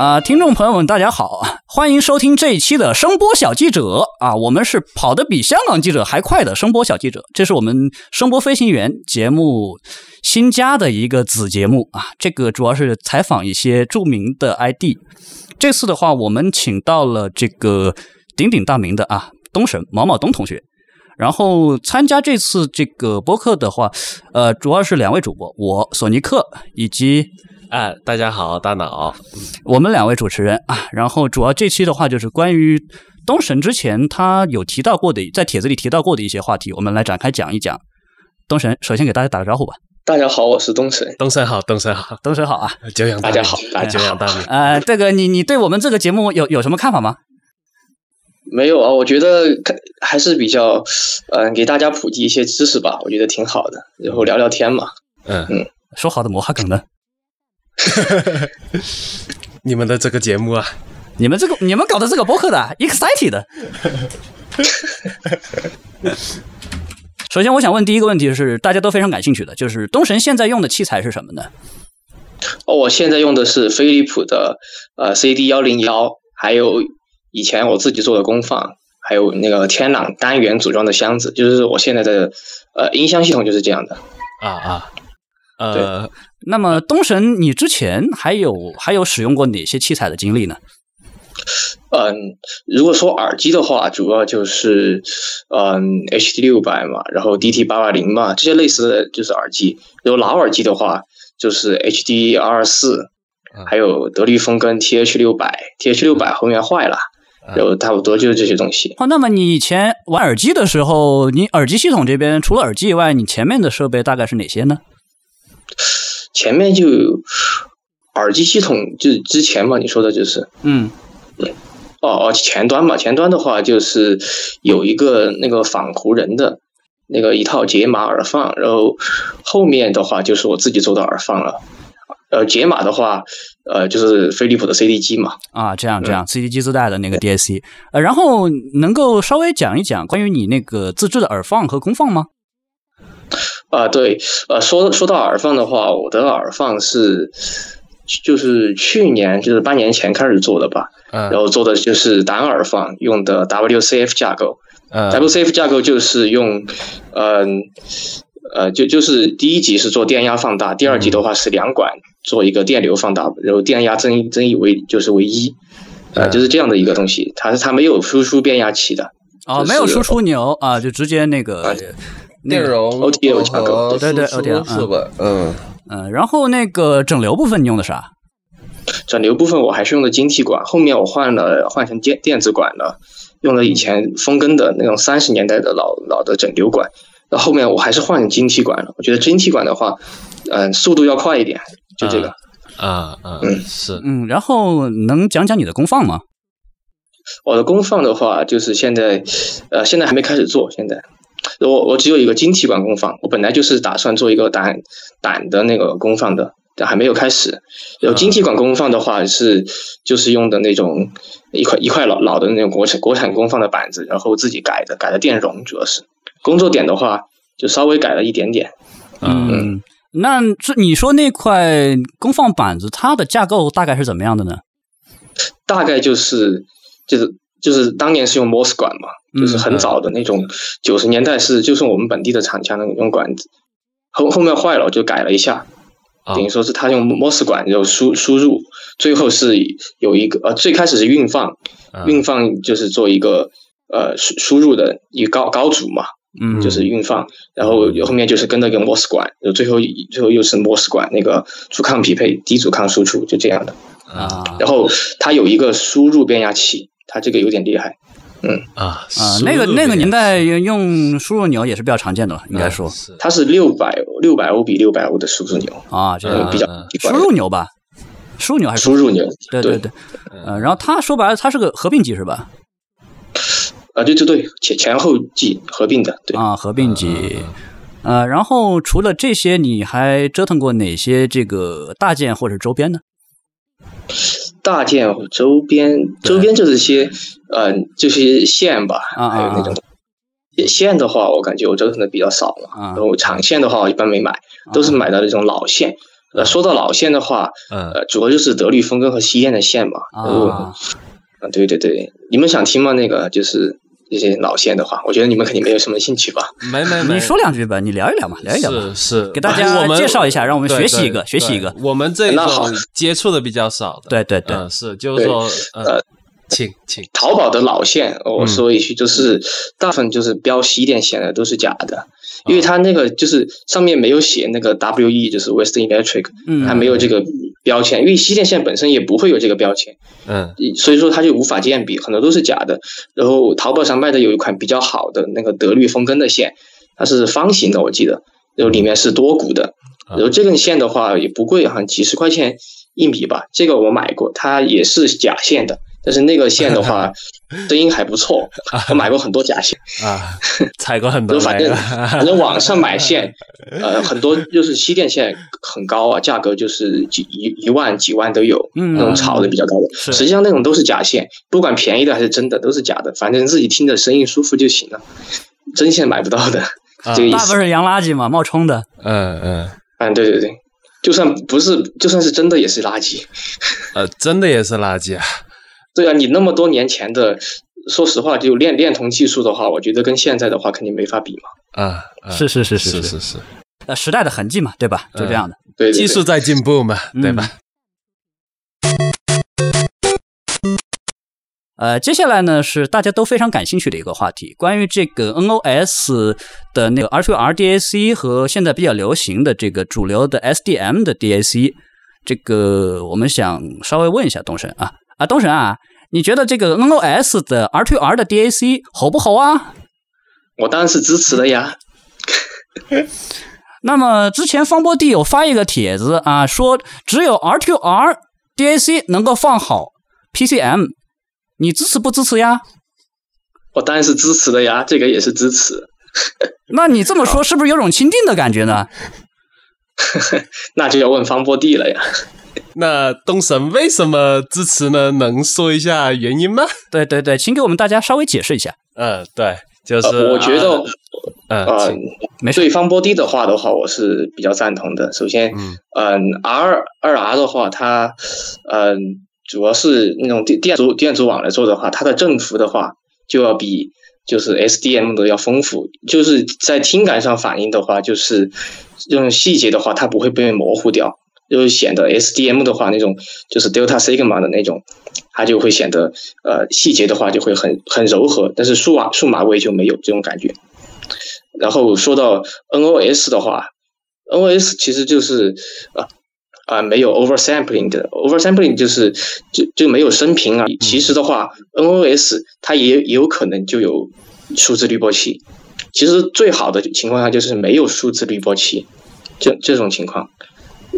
啊，听众朋友们，大家好，欢迎收听这一期的声波小记者啊，我们是跑得比香港记者还快的声波小记者，这是我们声波飞行员节目新加的一个子节目啊，这个主要是采访一些著名的 ID。这次的话，我们请到了这个鼎鼎大名的啊东神毛毛东同学，然后参加这次这个播客的话，呃，主要是两位主播，我索尼克以及。哎，大家好，大脑，我们两位主持人啊，然后主要这期的话就是关于东神之前他有提到过的，在帖子里提到过的一些话题，我们来展开讲一讲。东神，首先给大家打个招呼吧。大家好，我是东神。东神好，东神好，东神好啊！久仰大家好，大家 久仰大名。呃，这个你你对我们这个节目有有什么看法吗？没有啊，我觉得还是比较，嗯，给大家普及一些知识吧，我觉得挺好的，然后聊聊天嘛。嗯嗯，说好的魔哈梗呢？你们的这个节目啊，你们这个你们搞的这个播客的，excited。首先，我想问第一个问题是大家都非常感兴趣的，就是东神现在用的器材是什么呢？哦，我现在用的是飞利浦的呃 CD 幺零幺，还有以前我自己做的功放，还有那个天朗单元组装的箱子，就是我现在的呃音箱系统就是这样的。啊啊，呃。那么东神，你之前还有还有使用过哪些器材的经历呢？嗯，如果说耳机的话，主要就是嗯 HD 六百嘛，然后 DT 八八零嘛，这些类似的就是耳机。如果老耳机的话，就是 HD 二二四，还有德律风跟 TH 六百，TH 六百后面坏了，然后差不多就是这些东西。哦，那么你以前玩耳机的时候，你耳机系统这边除了耳机以外，你前面的设备大概是哪些呢？前面就耳机系统，就是之前嘛，你说的就是，嗯，哦哦，前端嘛，前端的话就是有一个那个仿湖人的那个一套解码耳放，然后后面的话就是我自己做的耳放了。呃，解码的话，呃，就是飞利浦的 CD 机嘛。啊，这样这样，CD 机自带的那个 DAC。呃，然后能够稍微讲一讲关于你那个自制的耳放和功放吗？啊，对，呃，说说到耳放的话，我的耳放是就是去年就是半年前开始做的吧，然后做的就是单耳放，用的 WCF 架构嗯，WCF 架构就是用，嗯，呃，就就是第一级是做电压放大，第二级的话是两管做一个电流放大，然后电压增增益为就是为一，呃，就是这样的一个东西，它是它没有输出变压器的，哦，没有输出钮啊，就直接那个。内容 OTL 架构，对对 OTL 是吧？嗯嗯，然后那个整流部分你用的啥？整流部分我还是用的晶体管，后面我换了换成电电子管了，用了以前风根的那种三十年代的老老的整流管，那后面我还是换晶体管了。我觉得晶体管的话，嗯，速度要快一点，就这个。啊啊嗯是嗯，然后能讲讲你的功放吗？我的功放的话，就是现在呃，现在还没开始做，现在。我我只有一个晶体管功放，我本来就是打算做一个胆胆的那个功放的，但还没有开始。有晶体管功放的话是就是用的那种一块一块老老的那种国产国产功放的板子，然后自己改的改的电容，主要是工作点的话就稍微改了一点点。嗯，那这你说那块功放板子它的架构大概是怎么样的呢？大概就是就是就是当年是用 MOS 管嘛。就是很早的那种，九十年代是就是我们本地的厂家那种管子，后后面坏了我就改了一下，等于说是他用 MOS 管然后输输入，最后是有一个呃最开始是运放，运放就是做一个呃输输入的一个高高阻嘛，嗯，就是运放，然后后面就是跟那个 MOS 管，最后最后又是 MOS 管那个阻抗匹配低阻抗输出就这样的啊，然后它有一个输入变压器，它这个有点厉害。嗯。啊啊，那个那个年代用输入钮也是比较常见的了，应该说，它是六百六百欧比六百欧的输入钮啊，这个比较输入钮吧，输入钮还是输入钮？对对对，呃，然后它说白了，它是个合并机是吧？啊，对对对，前前后机合并的，对。啊，合并机，呃，然后除了这些，你还折腾过哪些这个大件或者周边呢？大件周边，周边就是些，嗯，就是线吧，还有那种线的话，我感觉我折腾的比较少了。然后长线的话，我一般没买，都是买的那种老线，呃，说到老线的话，呃，主要就是德律风根和西电的线嘛。啊，啊，对对对，你们想听吗？那个就是一些老线的话，我觉得你们肯定没有什么兴趣吧？没 没没，你说两句吧，你聊一聊嘛，聊一聊是是，给大家介绍一下，让我们学习一个，学习一个。我们这种接触的比较少的，对对对，是就是说呃。请请，淘宝的老线，我说一句，就是大部分就是标西电线的都是假的，因为它那个就是上面没有写那个 WE，就是 Western Electric，它没有这个标签，因为西电线本身也不会有这个标签，嗯，所以说它就无法鉴别，很多都是假的。然后淘宝上卖的有一款比较好的那个德律风根的线，它是方形的，我记得，然后里面是多股的，然后这根线的话也不贵，好像几十块钱一米吧，这个我买过，它也是假线的。但是那个线的话，声音还不错。我买过很多假线啊，踩过很多。反正反正网上买线，呃，很多就是西电线很高啊，价格就是几一一万几万都有，那种炒的比较高的。实际上那种都是假线，不管便宜的还是真的，都是假的。反正自己听着声音舒服就行了，真线买不到的。这个意思。大部分是洋垃圾嘛，冒充的。嗯嗯嗯，对对对，就算不是，就算是真的也是垃圾。呃，真的也是垃圾啊。对啊，你那么多年前的，说实话，就链链通技术的话，我觉得跟现在的话肯定没法比嘛。啊，是是是是是是，呃，时代的痕迹嘛，对吧？就这样的，对，技术在进步嘛，对吧？呃，接下来呢是大家都非常感兴趣的一个话题，关于这个 NOS 的那个 R2R DAC 和现在比较流行的这个主流的 SDM 的 DAC，这个我们想稍微问一下东神啊。啊，东神啊，你觉得这个 NOS 的 R2R 的 DAC 好不好啊？我当然是支持的呀。那么之前方波弟有发一个帖子啊，说只有 R2R DAC 能够放好 PCM，你支持不支持呀？我当然是支持的呀，这个也是支持。那你这么说是不是有种钦定的感觉呢？那就要问方波弟了呀。那东神为什么支持呢？能说一下原因吗？对对对，请给我们大家稍微解释一下。嗯，对，就是我觉得，嗯，对方波低的话的话，我是比较赞同的。首先，嗯，R 二 R 的话，它，嗯，主要是那种电电阻电阻网来做的话，它的振幅的话就要比就是 SDM 的要丰富，就是在听感上反应的话，就是这种细节的话，它不会被模糊掉。就显得 SDM 的话，那种就是 Delta Sigma 的那种，它就会显得呃细节的话就会很很柔和，但是数码数码位就没有这种感觉。然后说到 NOS 的话，NOS 其实就是啊啊没有 oversampling 的，oversampling 就是就就没有升频啊。其实的话，NOS 它也也有可能就有数字滤波器。其实最好的情况下就是没有数字滤波器，这这种情况。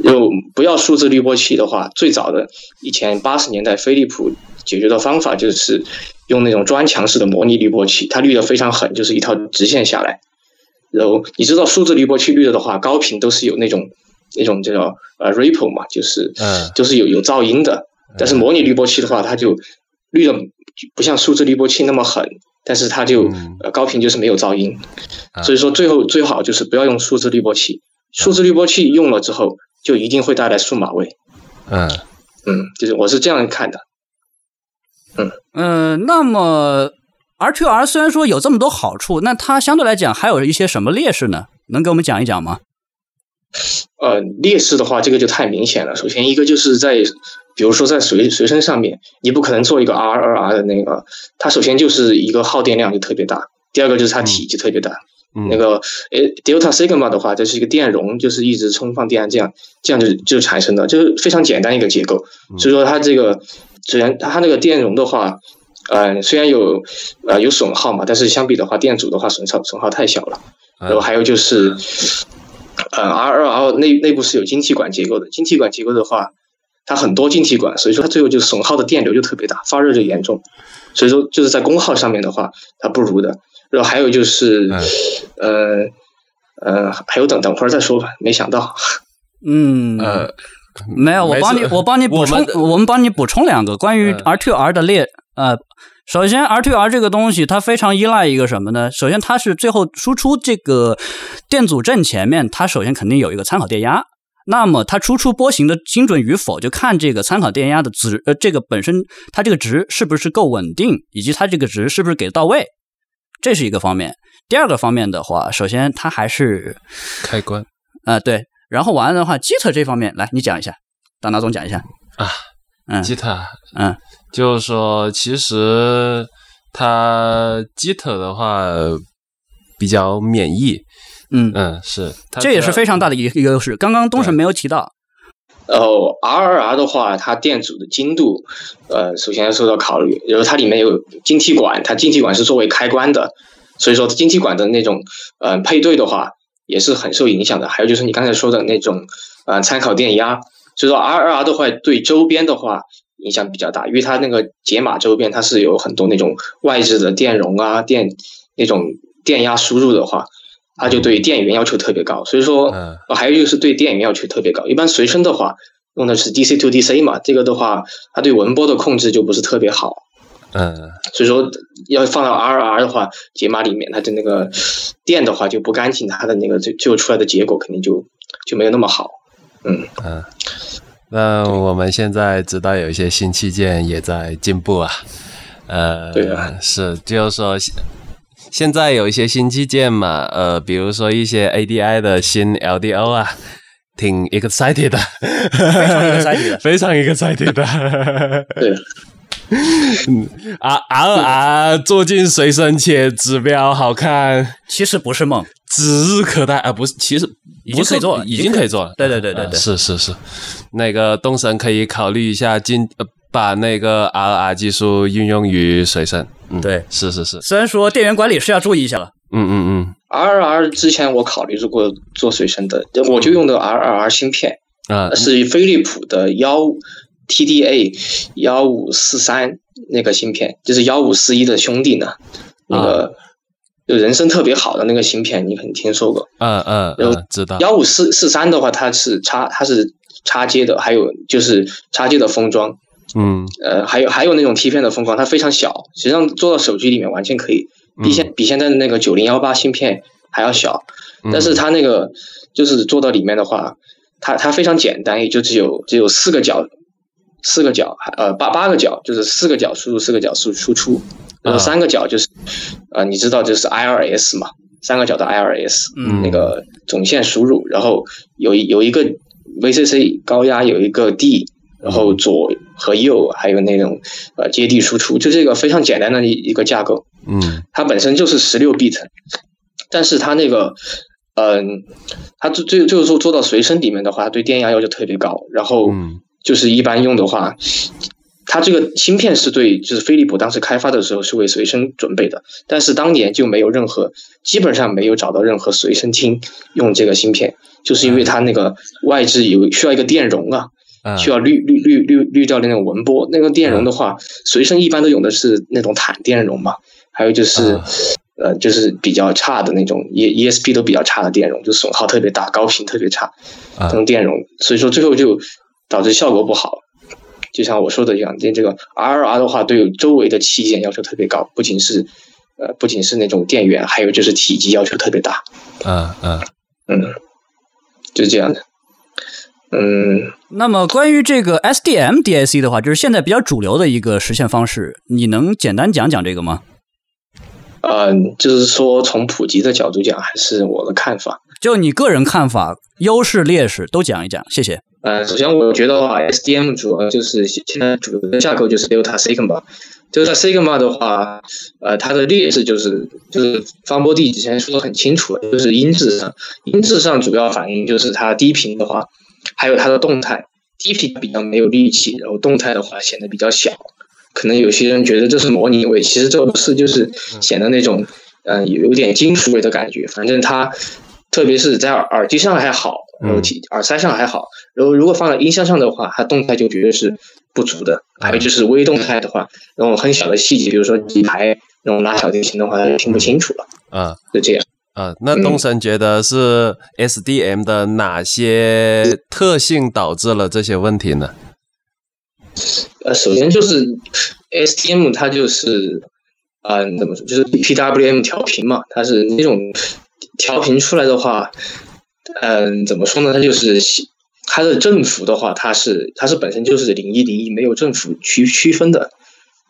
就不要数字滤波器的话，最早的以前八十年代飞利浦解决的方法就是用那种砖墙式的模拟滤波器，它滤的非常狠，就是一条直线下来。然后你知道数字滤波器滤的的话，高频都是有那种那种叫呃 ripple 嘛，就是嗯，就是有有噪音的。但是模拟滤波器的话，它就滤的不像数字滤波器那么狠，但是它就呃高频就是没有噪音。所以说最后最好就是不要用数字滤波器，数字滤波器用了之后。就一定会带来数码味，嗯嗯，就是我是这样看的，嗯嗯，那么 R T R 虽然说有这么多好处，那它相对来讲还有一些什么劣势呢？能给我们讲一讲吗？呃，劣势的话，这个就太明显了。首先一个就是在，比如说在随随身上面，你不可能做一个 R 二 R 的那个，它首先就是一个耗电量就特别大，第二个就是它体积特别大。那个诶，Delta Sigma 的话，这是一个电容，就是一直充放电，这样这样就就产生的，就是非常简单一个结构。所以说它这个虽然它那个电容的话，呃，虽然有呃有损耗嘛，但是相比的话，电阻的话损耗损耗太小了。然后还有就是，呃，R 二 R 内内部是有晶体管结构的，晶体管结构的话，它很多晶体管，所以说它最后就损耗的电流就特别大，发热就严重。所以说就是在功耗上面的话，它不如的。然后还有就是，呃，呃，还有等等会儿再说吧。没想到，嗯，呃，没有，我帮你，我帮你补充，我们帮你补充两个关于 R to R 的列。呃，首先 R to R 这个东西它非常依赖一个什么呢？首先它是最后输出这个电阻阵前面，它首先肯定有一个参考电压。那么它输出波形的精准与否，就看这个参考电压的值，呃，这个本身它这个值是不是够稳定，以及它这个值是不是给到位，这是一个方面。第二个方面的话，首先它还是开关，啊对，然后完了的话，Git 这方面来你讲一下，大拿总讲一下啊，嗯，JIT，嗯，就是说其实它 Git 的话比较免疫。嗯嗯，是，这也是非常大的一个优势。刚刚东神没有提到。然后 RRR 的话，它电阻的精度，呃，首先要受到考虑。然后它里面有晶体管，它晶体管是作为开关的，所以说晶体管的那种呃配对的话，也是很受影响的。还有就是你刚才说的那种呃参考电压，所以说 RRR 的话对周边的话影响比较大，因为它那个解码周边它是有很多那种外置的电容啊电那种电压输入的话。它就对电源要求特别高，所以说嗯，还有就是对电源要求特别高。一般随身的话用的是 DC to DC 嘛，这个的话，它对文波的控制就不是特别好。嗯，所以说要放到 RR 的话，解码里面，它的那个电的话就不干净，它的那个最最后出来的结果肯定就就没有那么好。嗯嗯，那我们现在知道有一些新器件也在进步啊。呃，对啊，是，就是说。现在有一些新基建嘛，呃，比如说一些 ADI 的新 LDO 啊，挺 excited 的，非常 excited，非常 excited 的。对，嗯，R R R 坐进随身且指标好看，其实不是梦，指日可待啊！不是，其实已经可以做，已经可以做了。对对对对对，是是是，那个东神可以考虑一下进。把那个 RR 技术运用于随身，嗯，对，是是是。虽然说电源管理是要注意一下了，嗯嗯嗯。RR 之前我考虑过做随身的，我就用的 RR 芯片，啊，是飞利浦的幺 TDA 幺五四三那个芯片，就是幺五四一的兄弟呢，那个就人声特别好的那个芯片，你肯定听说过。嗯嗯，嗯，知道。幺五四四三的话，它是插它是插接的，还有就是插接的封装。嗯，呃，还有还有那种贴片的封装，它非常小，实际上做到手机里面完全可以，比现比现在的那个九零幺八芯片还要小，但是它那个就是做到里面的话，它它非常简单，也就只有只有四个角，四个角，呃八八个角，就是四个角输入，四个角输输出，然后三个角就是，呃，你知道就是 IRS 嘛，三个角的 IRS，那个总线输入，然后有有一个 VCC 高压，有一个 D。然后左和右还有那种呃接地输出，就这个非常简单的一一个架构。嗯，它本身就是十六 bit，但是它那个嗯，它最最就是说做到随身里面的话，对电压要求特别高。然后就是一般用的话，它这个芯片是对，就是飞利浦当时开发的时候是为随身准备的，但是当年就没有任何，基本上没有找到任何随身听用这个芯片，就是因为它那个外置有需要一个电容啊。需要滤滤滤滤滤掉的那种纹波，那个电容的话，随身一般都用的是那种坦电容嘛。还有就是，呃，就是比较差的那种 E E S P 都比较差的电容，就损耗特别大，高频特别差，这种电容，所以说最后就导致效果不好。就像我说的一样，这这个 R R 的话，对周围的器件要求特别高，不仅是呃，不仅是那种电源，还有就是体积要求特别大。嗯嗯嗯，就是这样的。嗯，那么关于这个 SDM DIC 的话，就是现在比较主流的一个实现方式，你能简单讲讲这个吗？嗯，就是说从普及的角度讲，还是我的看法，就你个人看法，优势劣势都讲一讲，谢谢。呃，首先我觉得话，SDM 主要就是现在主流的架构就是 Delta Sigma。Delta Sigma 的话，呃，它的劣势就是就是方波弟之前说的很清楚，就是音质上，音质上主要反映就是它低频的话。还有它的动态，低频比较没有力气，然后动态的话显得比较小。可能有些人觉得这是模拟味，其实这不是，就是显得那种嗯有点金属味的感觉。反正它，特别是在耳机上还好，然后耳塞上还好，然后如果放在音箱上的话，它动态就绝对是不足的。还有就是微动态的话，那种很小的细节，比如说几排那种拉小提琴的话，听不清楚了。啊，就这样。啊，那东神觉得是 SDM 的哪些特性导致了这些问题呢？呃，首先就是 SDM 它就是，嗯，怎么说，就是 PWM 调频嘛，它是那种调频出来的话，嗯，怎么说呢？它就是它的振幅的话，它是它是本身就是零一零一没有振幅区区分的，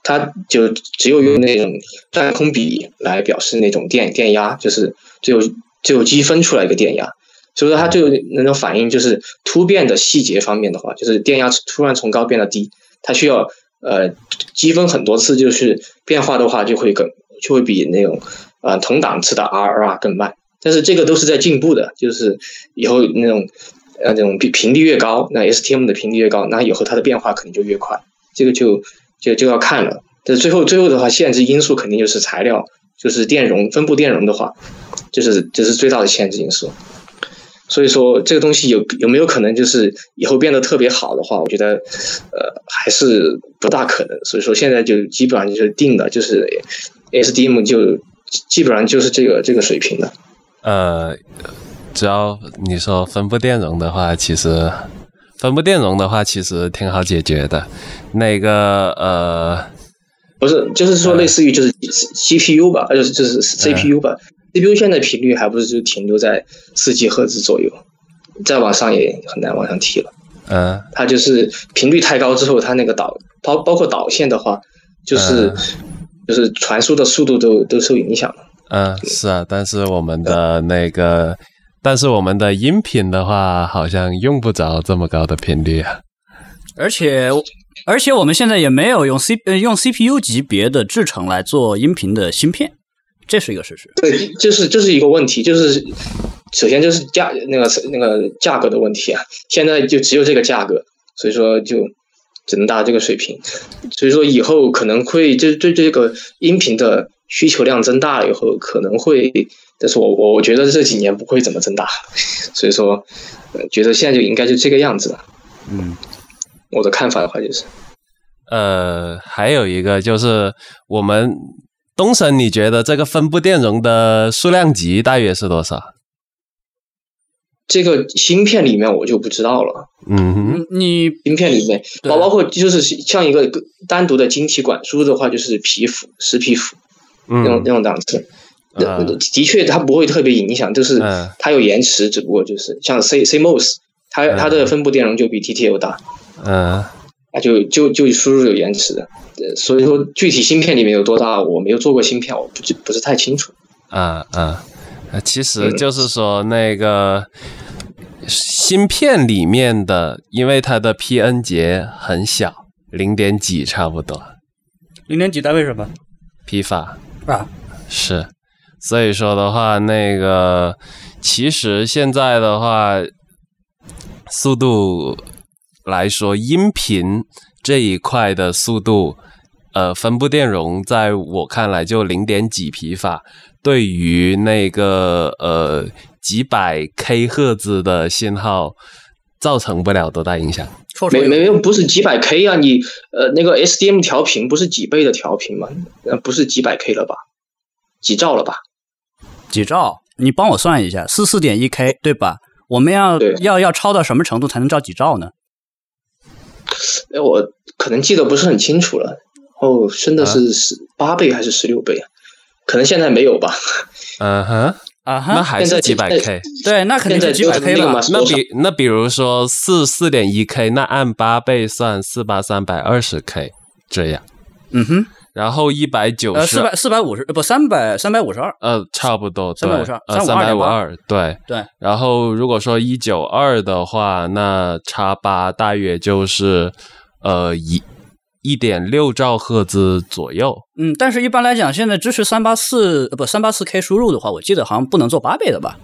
它就只有用那种占空比来表示那种电电压，就是就有只有积分出来一个电压，所以说它就那种反应就是突变的细节方面的话，就是电压突然从高变到低，它需要呃积分很多次，就是变化的话就会更就会比那种呃同档次的 R R 更慢，但是这个都是在进步的，就是以后那种。呃，这种频频率越高，那 STM 的频率越高，那以后它的变化可能就越快。这个就就就要看了。但最后最后的话，限制因素肯定就是材料，就是电容分布电容的话，就是这是最大的限制因素。所以说这个东西有有没有可能就是以后变得特别好的话，我觉得呃还是不大可能。所以说现在就基本上就是定的，就是 S D M 就基本上就是这个这个水平的。呃。只要你说分布电容的话，其实分布电容的话，其实挺好解决的。那个呃，不是，就是说类似于就是 CPU 吧，就是就是 CPU 吧，CPU 现在频率还不是就停留在四 G 赫兹左右，再往上也很难往上提了。嗯，它就是频率太高之后，它那个导包包括导线的话，就是就是传输的速度都都受影响了。嗯，是啊，但是我们的那个。但是我们的音频的话，好像用不着这么高的频率啊。而且，而且我们现在也没有用 C 呃用 CPU 级别的制程来做音频的芯片，这是一个事实。对，就是这是一个问题，就是首先就是价那个那个价格的问题啊。现在就只有这个价格，所以说就只能达这个水平。所以说以后可能会就对这个音频的需求量增大了以后，可能会。但是我我我觉得这几年不会怎么增大，所以说，呃，觉得现在就应该就这个样子了。嗯，我的看法的话就是，呃，还有一个就是我们东神，你觉得这个分布电容的数量级大约是多少？这个芯片里面我就不知道了。嗯哼，你芯片里面包包括就是像一个单独的晶体管输入的话，就是皮肤十皮肤那种那种档次。的确，它不会特别影响，就是它有延迟，只不过就是像 C CMOS，它它的分布电容就比 TTL 大，嗯，那就就就输入有延迟的，所以说具体芯片里面有多大，我没有做过芯片，我不不是太清楚。啊啊，其实就是说那个芯片里面的，因为它的 PN 节很小，零点几差不多，零点几单位什么？批发啊，是。所以说的话，那个其实现在的话，速度来说，音频这一块的速度，呃，分布电容在我看来就零点几皮法，对于那个呃几百 K 赫兹的信号造成不了多大影响。没没有，不是几百 K 啊，你呃那个 SDM 调频不是几倍的调频吗？呃，不是几百 K 了吧？几兆了吧？几兆？你帮我算一下，四四点一 K 对吧？我们要要要超到什么程度才能照几兆呢？哎，我可能记得不是很清楚了。哦，升的是十八倍还是十六倍啊？可能现在没有吧？嗯哼，啊哈，那还是几百 K？对，那肯定是几百 K 了。那比那比如说四四点一 K，那按八倍算四八三百二十 K 这样。嗯哼。然后一百九十，四百四百五十，不三百三百五十二，呃，差不多，三百五十二，呃，三百五二，对对。然后如果说一九二的话，那叉八大约就是呃一一点六兆赫兹左右。嗯，但是一般来讲，现在支持三八四不三八四 K 输入的话，我记得好像不能做八倍的吧？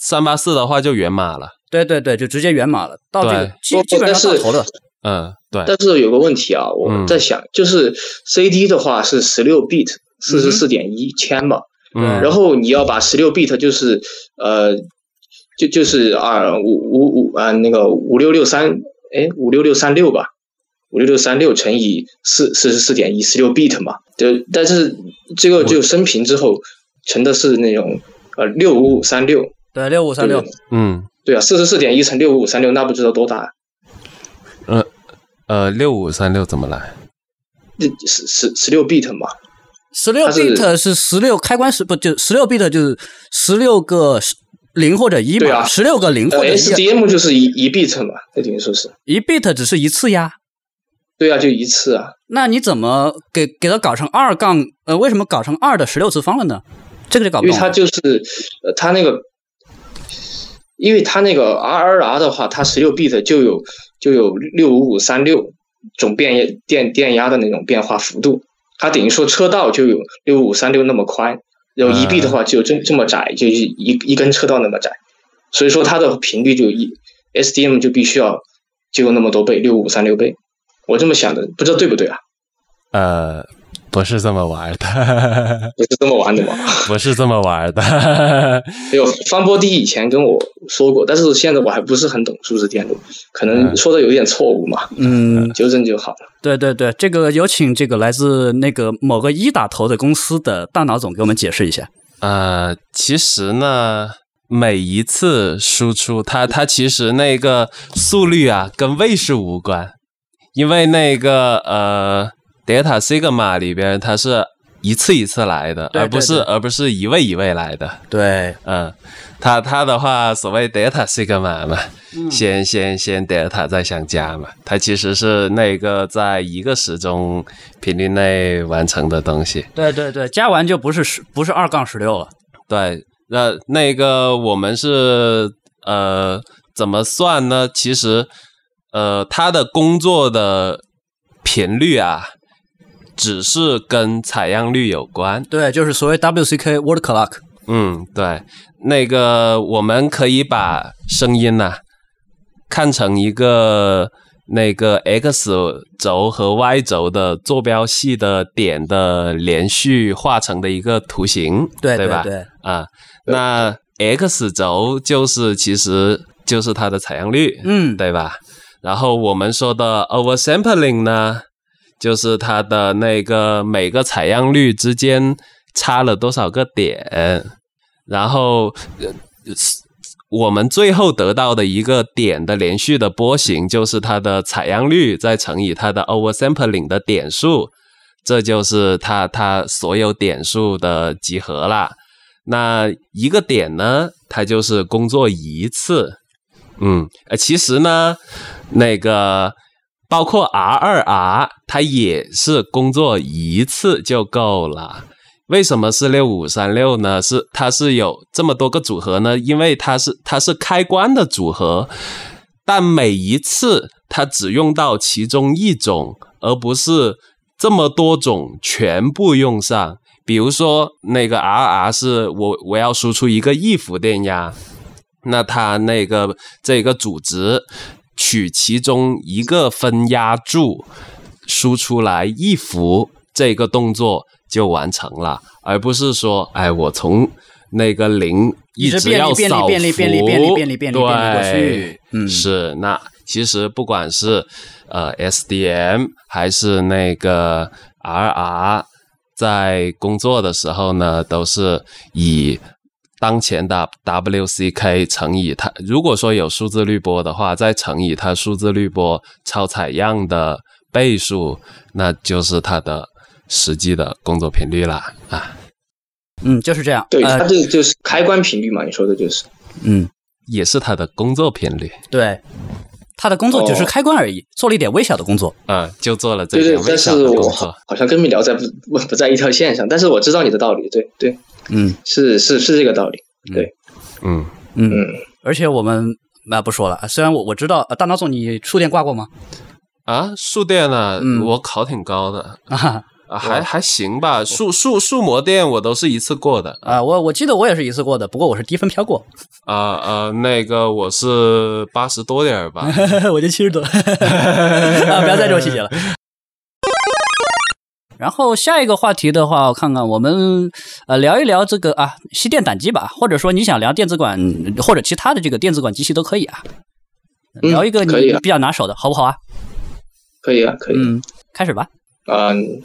三八四的话就源码了。对对对，就直接源码了，到这个基基本上到头了。嗯，对。但是有个问题啊，我在想，就是 CD 的话是十六 bit，四十四点一千嘛。嗯。然后你要把十六 bit，就是呃，就就是二五五五啊，那个五六六三，哎，五六六三六吧，五六六三六乘以四四十四点一，十六 bit 嘛。就但是这个就升频之后乘的是那种呃六五五三六。对，六五三六。嗯。对啊，四十四点一乘六五五三六，那不知道多大。呃呃，六五三六怎么来？这十十十六 bit 嘛，十六 bit 是十六开关十不就十六 bit 就是十六个零或者一嘛，十六个零或者 SDM 就是一一 bit 嘛，那等于说是一 bit 只是一次呀。对啊，就一次啊。那你怎么给给它搞成二杠？呃，为什么搞成二的十六次方了呢？这个就搞不懂。因为它就是呃，它那个，因为它那个 RRR 的话，它十六 bit 就有就有六五五三六种变电电压的那种变化幅度，它等于说车道就有六五五三六那么宽，然后一臂的话就这这么窄，就一一根车道那么窄，所以说它的频率就一 SDM 就必须要就有那么多倍，六五五三六倍。我这么想的，不知道对不对啊？呃，不是这么玩的，不是这么玩的吗？不是这么玩的。有方波弟以前跟我说过，但是现在我还不是很懂数字电路，可能说的有点错误嘛。嗯，纠正就好了。对对对，这个有请这个来自那个某个一打头的公司的大脑总给我们解释一下。呃，其实呢，每一次输出，它它其实那个速率啊，跟位数无关。因为那个呃，Delta Sigma 里边它是一次一次来的，而不是而不是一位一位来的。对，嗯，它它的话，所谓 Delta Sigma 嘛，先先先 Delta 再相加嘛，它其实是那个在一个时钟频率内完成的东西。对对对，加完就不是十不是二杠十六了。对，那那个我们是呃怎么算呢？其实。呃，它的工作的频率啊，只是跟采样率有关。对，就是所谓 WCK Word Clock。嗯，对，那个我们可以把声音呐看成一个那个 X 轴和 Y 轴的坐标系的点的连续画成的一个图形，对对吧？对啊，那 X 轴就是其实就是它的采样率，嗯，对吧？然后我们说的 oversampling 呢，就是它的那个每个采样率之间差了多少个点，然后我们最后得到的一个点的连续的波形，就是它的采样率再乘以它的 oversampling 的点数，这就是它它所有点数的集合啦。那一个点呢，它就是工作一次。嗯，呃，其实呢。那个包括 R 二 R，它也是工作一次就够了。为什么是六五三六呢？是它是有这么多个组合呢？因为它是它是开关的组合，但每一次它只用到其中一种，而不是这么多种全部用上。比如说那个 R R 是我我要输出一个一伏电压，那它那个这个组值。取其中一个分压柱输出来一伏，这个动作就完成了，而不是说，哎，我从那个零一直要扫伏，对，嗯，是。那其实不管是呃 SDM 还是那个 RR，在工作的时候呢，都是以。当前的 WCK 乘以它，如果说有数字滤波的话，再乘以它数字滤波超采样的倍数，那就是它的实际的工作频率啦啊。嗯，就是这样。对，它这就是开关频率嘛，你说的就是。嗯，也是它的工作频率。对，它的工作只是开关而已，做了一点微小的工作。嗯，就做了这点微小的工作。好像跟你聊在不不不在一条线上，但是我知道你的道理。对对。嗯，是是是这个道理，对，嗯。嗯，而且我们那不说了，虽然我我知道，大脑总你数电挂过吗？啊，数电呢，我考挺高的。啊，还还行吧，数数数模电我都是一次过的。啊，我我记得我也是一次过的，不过我是低分飘过。啊呃，那个我是八十多点吧，我就七十多，啊，不要再这么细节了。然后下一个话题的话，我看看我们呃聊一聊这个啊西电胆机吧，或者说你想聊电子管或者其他的这个电子管机器都可以啊。聊一个你比较拿手的好不好啊？可以啊，可以。嗯，开始吧。嗯，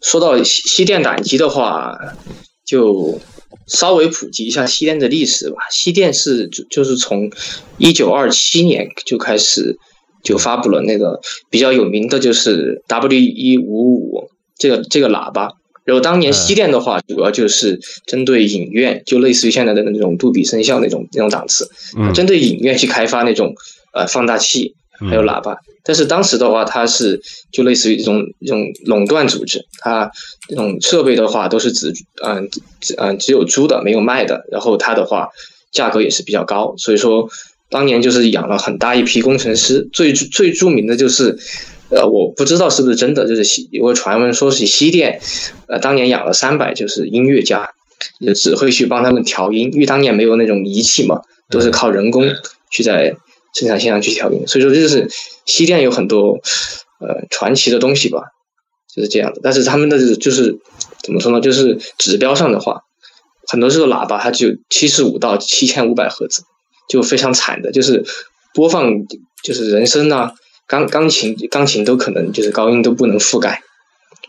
说到西西电胆机的话，就稍微普及一下西电的历史吧。西电是就就是从一九二七年就开始就发布了那个比较有名的就是 W 一五五。这个这个喇叭，然后当年西电的话，主要就是针对影院，就类似于现在的那种杜比声效那种那种档次，针对影院去开发那种呃放大器还有喇叭。但是当时的话，它是就类似于一种一种垄断组织，它这种设备的话都是只嗯嗯只有租的没有卖的，然后它的话价格也是比较高，所以说当年就是养了很大一批工程师，最最著名的就是。呃，我不知道是不是真的，就是西有个传闻说是西电，呃，当年养了三百就是音乐家，也只会去帮他们调音，因为当年没有那种仪器嘛，都是靠人工去在生产线上去调音，所以说就是西电有很多呃传奇的东西吧，就是这样的。但是他们的就是怎么说呢？就是指标上的话，很多时候喇叭它只有七十五到七千五百赫兹，就非常惨的，就是播放就是人声啊。钢钢琴钢琴都可能就是高音都不能覆盖，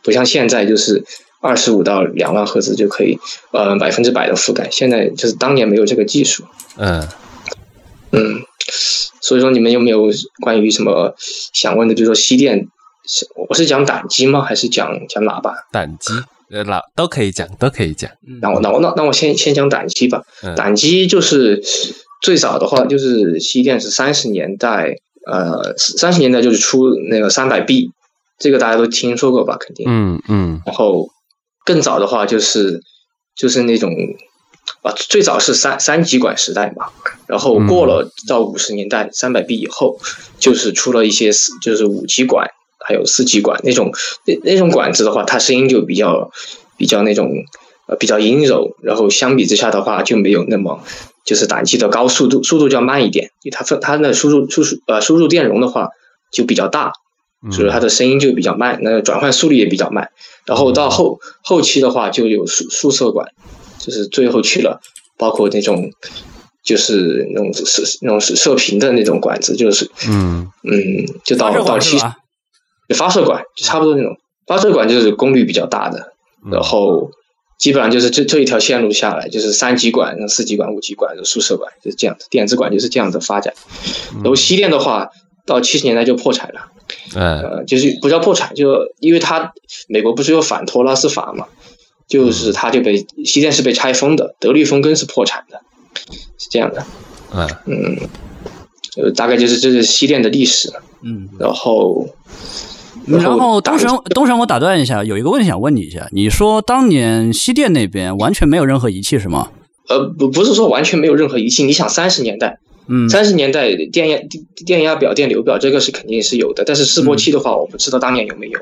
不像现在就是二十五到两万赫兹就可以呃百分之百的覆盖。现在就是当年没有这个技术。嗯嗯，所以说你们有没有关于什么想问的？就是说西电，我是讲胆机吗？还是讲讲喇叭？胆机呃喇都可以讲，都可以讲。那我那我那那我先先讲胆机吧。胆机就是最早的话就是西电是三十年代。呃，三十年代就是出那个三百 B，这个大家都听说过吧？肯定。嗯嗯。然后更早的话就是就是那种啊，最早是三三极管时代嘛。然后过了到五十年代三百 B 以后，就是出了一些四就是五极管，还有四极管那种那那种管子的话，它声音就比较比较那种呃比较阴柔。然后相比之下的话，就没有那么。就是胆机的高速度，速度就要慢一点，因为它分它的输入输出呃输入电容的话就比较大，所以它的声音就比较慢，那转换速率也比较慢。然后到后后期的话就有数数色管，就是最后去了，包括那种就是那种射那种射频的那种管子，就是嗯嗯，就到到七发射管就差不多那种发射管就是功率比较大的，然后。基本上就是这这一条线路下来，就是三极管、四极管、五极管、宿舍管，就是这样子。电子管就是这样的发展。然后西电的话，到七十年代就破产了。呃，就是不叫破产，就因为它美国不是有反托拉斯法嘛，就是它就被西电是被拆封的，德律风根是破产的，是这样的。嗯嗯，呃，大概就是这是西电的历史。嗯，然后。然后东神，东神，我打断一下，有一个问题想问你一下。你说当年西电那边完全没有任何仪器是吗？呃，不，不是说完全没有任何仪器。你想三十年代，嗯，三十年代电压、电压表、电流表，这个是肯定是有的。但是示波器的话，我不知道当年有没有。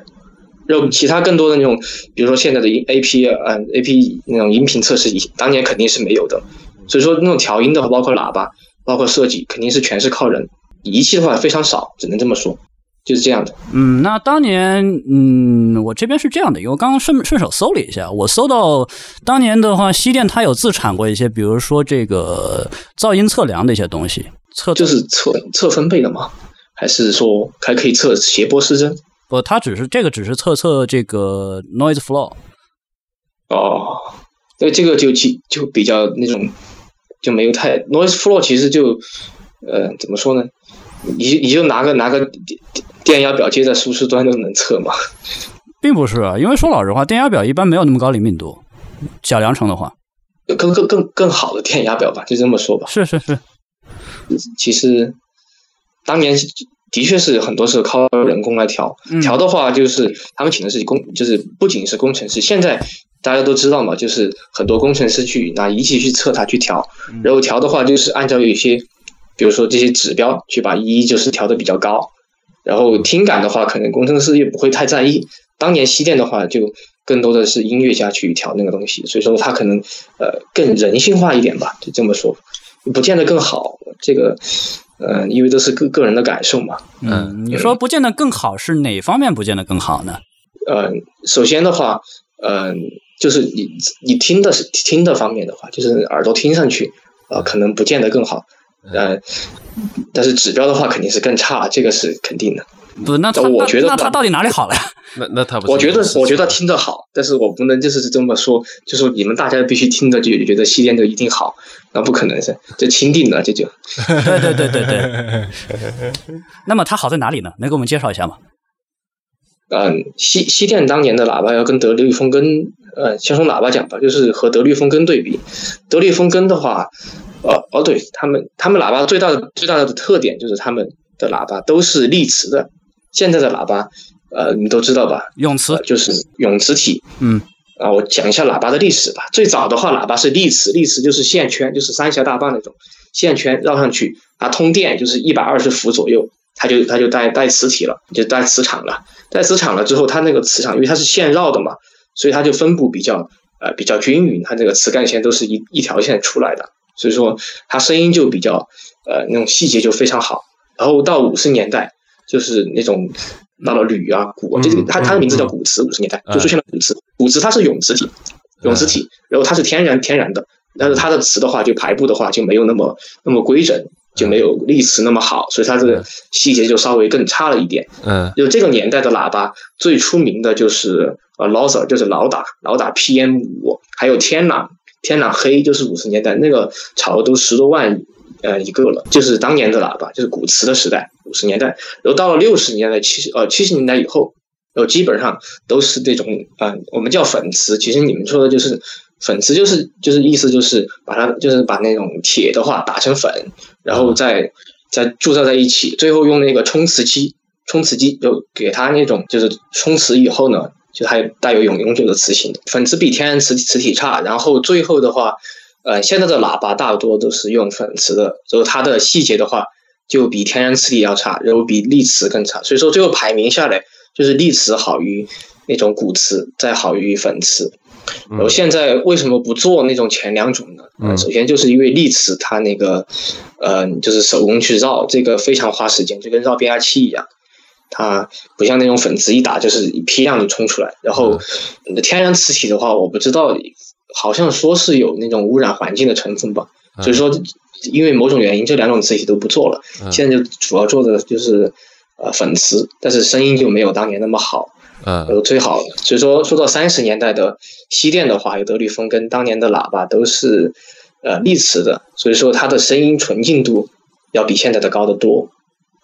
然后其他更多的那种，比如说现在的 A P，嗯，A P 那种音频测试仪，当年肯定是没有的。所以说那种调音的话，包括喇叭，包括设计，肯定是全是靠人。仪器的话非常少，只能这么说。就是这样的，嗯，那当年，嗯，我这边是这样的，因为我刚刚顺顺手搜了一下，我搜到当年的话，西电它有自产过一些，比如说这个噪音测量的一些东西，测就是测测分贝的嘛？还是说还可以测谐波失真？不，它只是这个只是测测这个 noise flow。哦，那这个就其就比较那种就没有太 noise floor，其实就呃怎么说呢？你你就拿个拿个电电压表接在输出端就能测吗？并不是啊，因为说老实话，电压表一般没有那么高灵敏度。小量程的话，更更更更好的电压表吧，就这么说吧。是是是。其实当年的确是很多是靠人工来调，调的话就是他们请的是工，就是不仅是工程师。现在大家都知道嘛，就是很多工程师去拿仪器去测它去调，然后调的话就是按照有一些。比如说这些指标去把一就是调的比较高，然后听感的话，可能工程师也不会太在意。当年西电的话，就更多的是音乐家去调那个东西，所以说它可能呃更人性化一点吧，就这么说，不见得更好。这个呃，因为都是个个人的感受嘛。嗯，你说不见得更好是哪方面不见得更好呢？呃，首先的话，嗯，就是你你听的是听的方面的话，就是耳朵听上去啊，可能不见得更好。呃，但是指标的话肯定是更差，这个是肯定的。不，那我觉得那他到底哪里好了 呀？那那他，我觉得我觉得听着好，但是我不能就是这么说，就是你们大家必须听着就觉得西电就一定好，那不可能是这钦定的这就。对对对对对。那么它好在哪里呢？能给我们介绍一下吗？嗯，西西电当年的喇叭要跟德律风跟呃，先从喇叭讲吧，就是和德律风根对比，德律风根的话，呃，哦，对他们，他们喇叭最大的最大的特点就是他们的喇叭都是立磁的，现在的喇叭，呃，你都知道吧？永磁就是永磁体，嗯。啊，我讲一下喇叭的历史吧。最早的话，喇叭是立磁，立磁就是线圈，就是三峡大坝那种线圈绕上去，啊，通电就是一百二十伏左右，它就它就带带磁体了，就带磁场了。带磁场了之后，它那个磁场，因为它是线绕的嘛，所以它就分布比较呃比较均匀，它这个磁干线都是一一条线出来的，所以说它声音就比较呃那种细节就非常好。然后到五十年代，就是那种。到了铝啊、钴啊，这个它它的名字叫钴磁，五十年代就出现了钴磁。钴磁它是永磁体，永磁体，然后它是天然天然的，但是它的磁的话，就排布的话就没有那么那么规整，就没有立磁那么好，所以它这个细节就稍微更差了一点。嗯，就这个年代的喇叭最出名的就是呃 l o s e r 就是老打老打 PM 五，还有天朗天朗黑，就是五十年代那个炒的都十多万。呃，一个了，就是当年的喇叭，就是古瓷的时代，五十年代，然后到了六十年代、七十呃七十年代以后，然后基本上都是这种啊，我们叫粉瓷，其实你们说的就是粉瓷，就是就是意思就是把它就是把那种铁的话打成粉，然后再再铸造在一起，最后用那个冲瓷机，冲瓷机就给它那种就是冲瓷以后呢，就还带有永永久的磁性，粉瓷比天然磁磁体差，然后最后的话。呃，现在的喇叭大多都是用粉磁的，然后它的细节的话就比天然磁体要差，然后比立磁更差。所以说最后排名下来就是立磁好于那种骨磁，再好于粉磁。然后现在为什么不做那种前两种呢？嗯，首先就是因为立磁它那个呃就是手工去绕，这个非常花时间，就跟绕变压器一样，它不像那种粉磁一打就是批量的冲出来。然后天然磁体的话，我不知道。好像说是有那种污染环境的成分吧，所以说因为某种原因，这两种磁体都不做了。现在就主要做的就是呃粉磁，但是声音就没有当年那么好。嗯，有最好的。所以说说到三十年代的西电的话，有德律风跟当年的喇叭都是呃立磁的，所以说它的声音纯净度要比现在的高得多。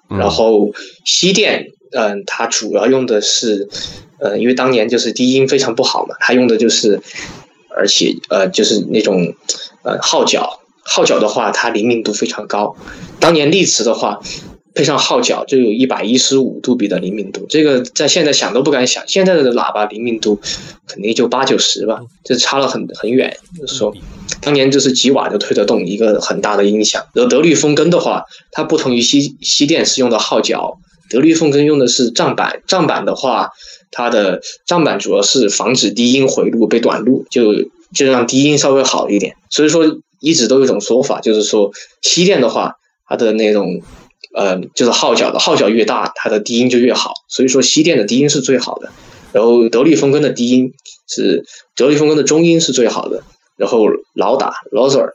然后西电，嗯，它主要用的是呃，因为当年就是低音非常不好嘛，它用的就是。而且呃，就是那种呃号角，号角的话，它灵敏度非常高。当年立磁的话，配上号角就有一百一十五度比的灵敏度，这个在现在想都不敢想。现在的喇叭灵敏度肯定就八九十吧，这差了很很远。说当年就是几瓦就推得动一个很大的音响。然后德律风根的话，它不同于西西电是用的号角，德律风根用的是帐板，帐板的话。它的帐板主要是防止低音回路被短路，就就让低音稍微好一点。所以说一直都有一种说法，就是说西电的话，它的那种呃就是号角的号角越大，它的低音就越好。所以说西电的低音是最好的。然后德利风根的低音是德利风根的中音是最好的。然后老打 Loser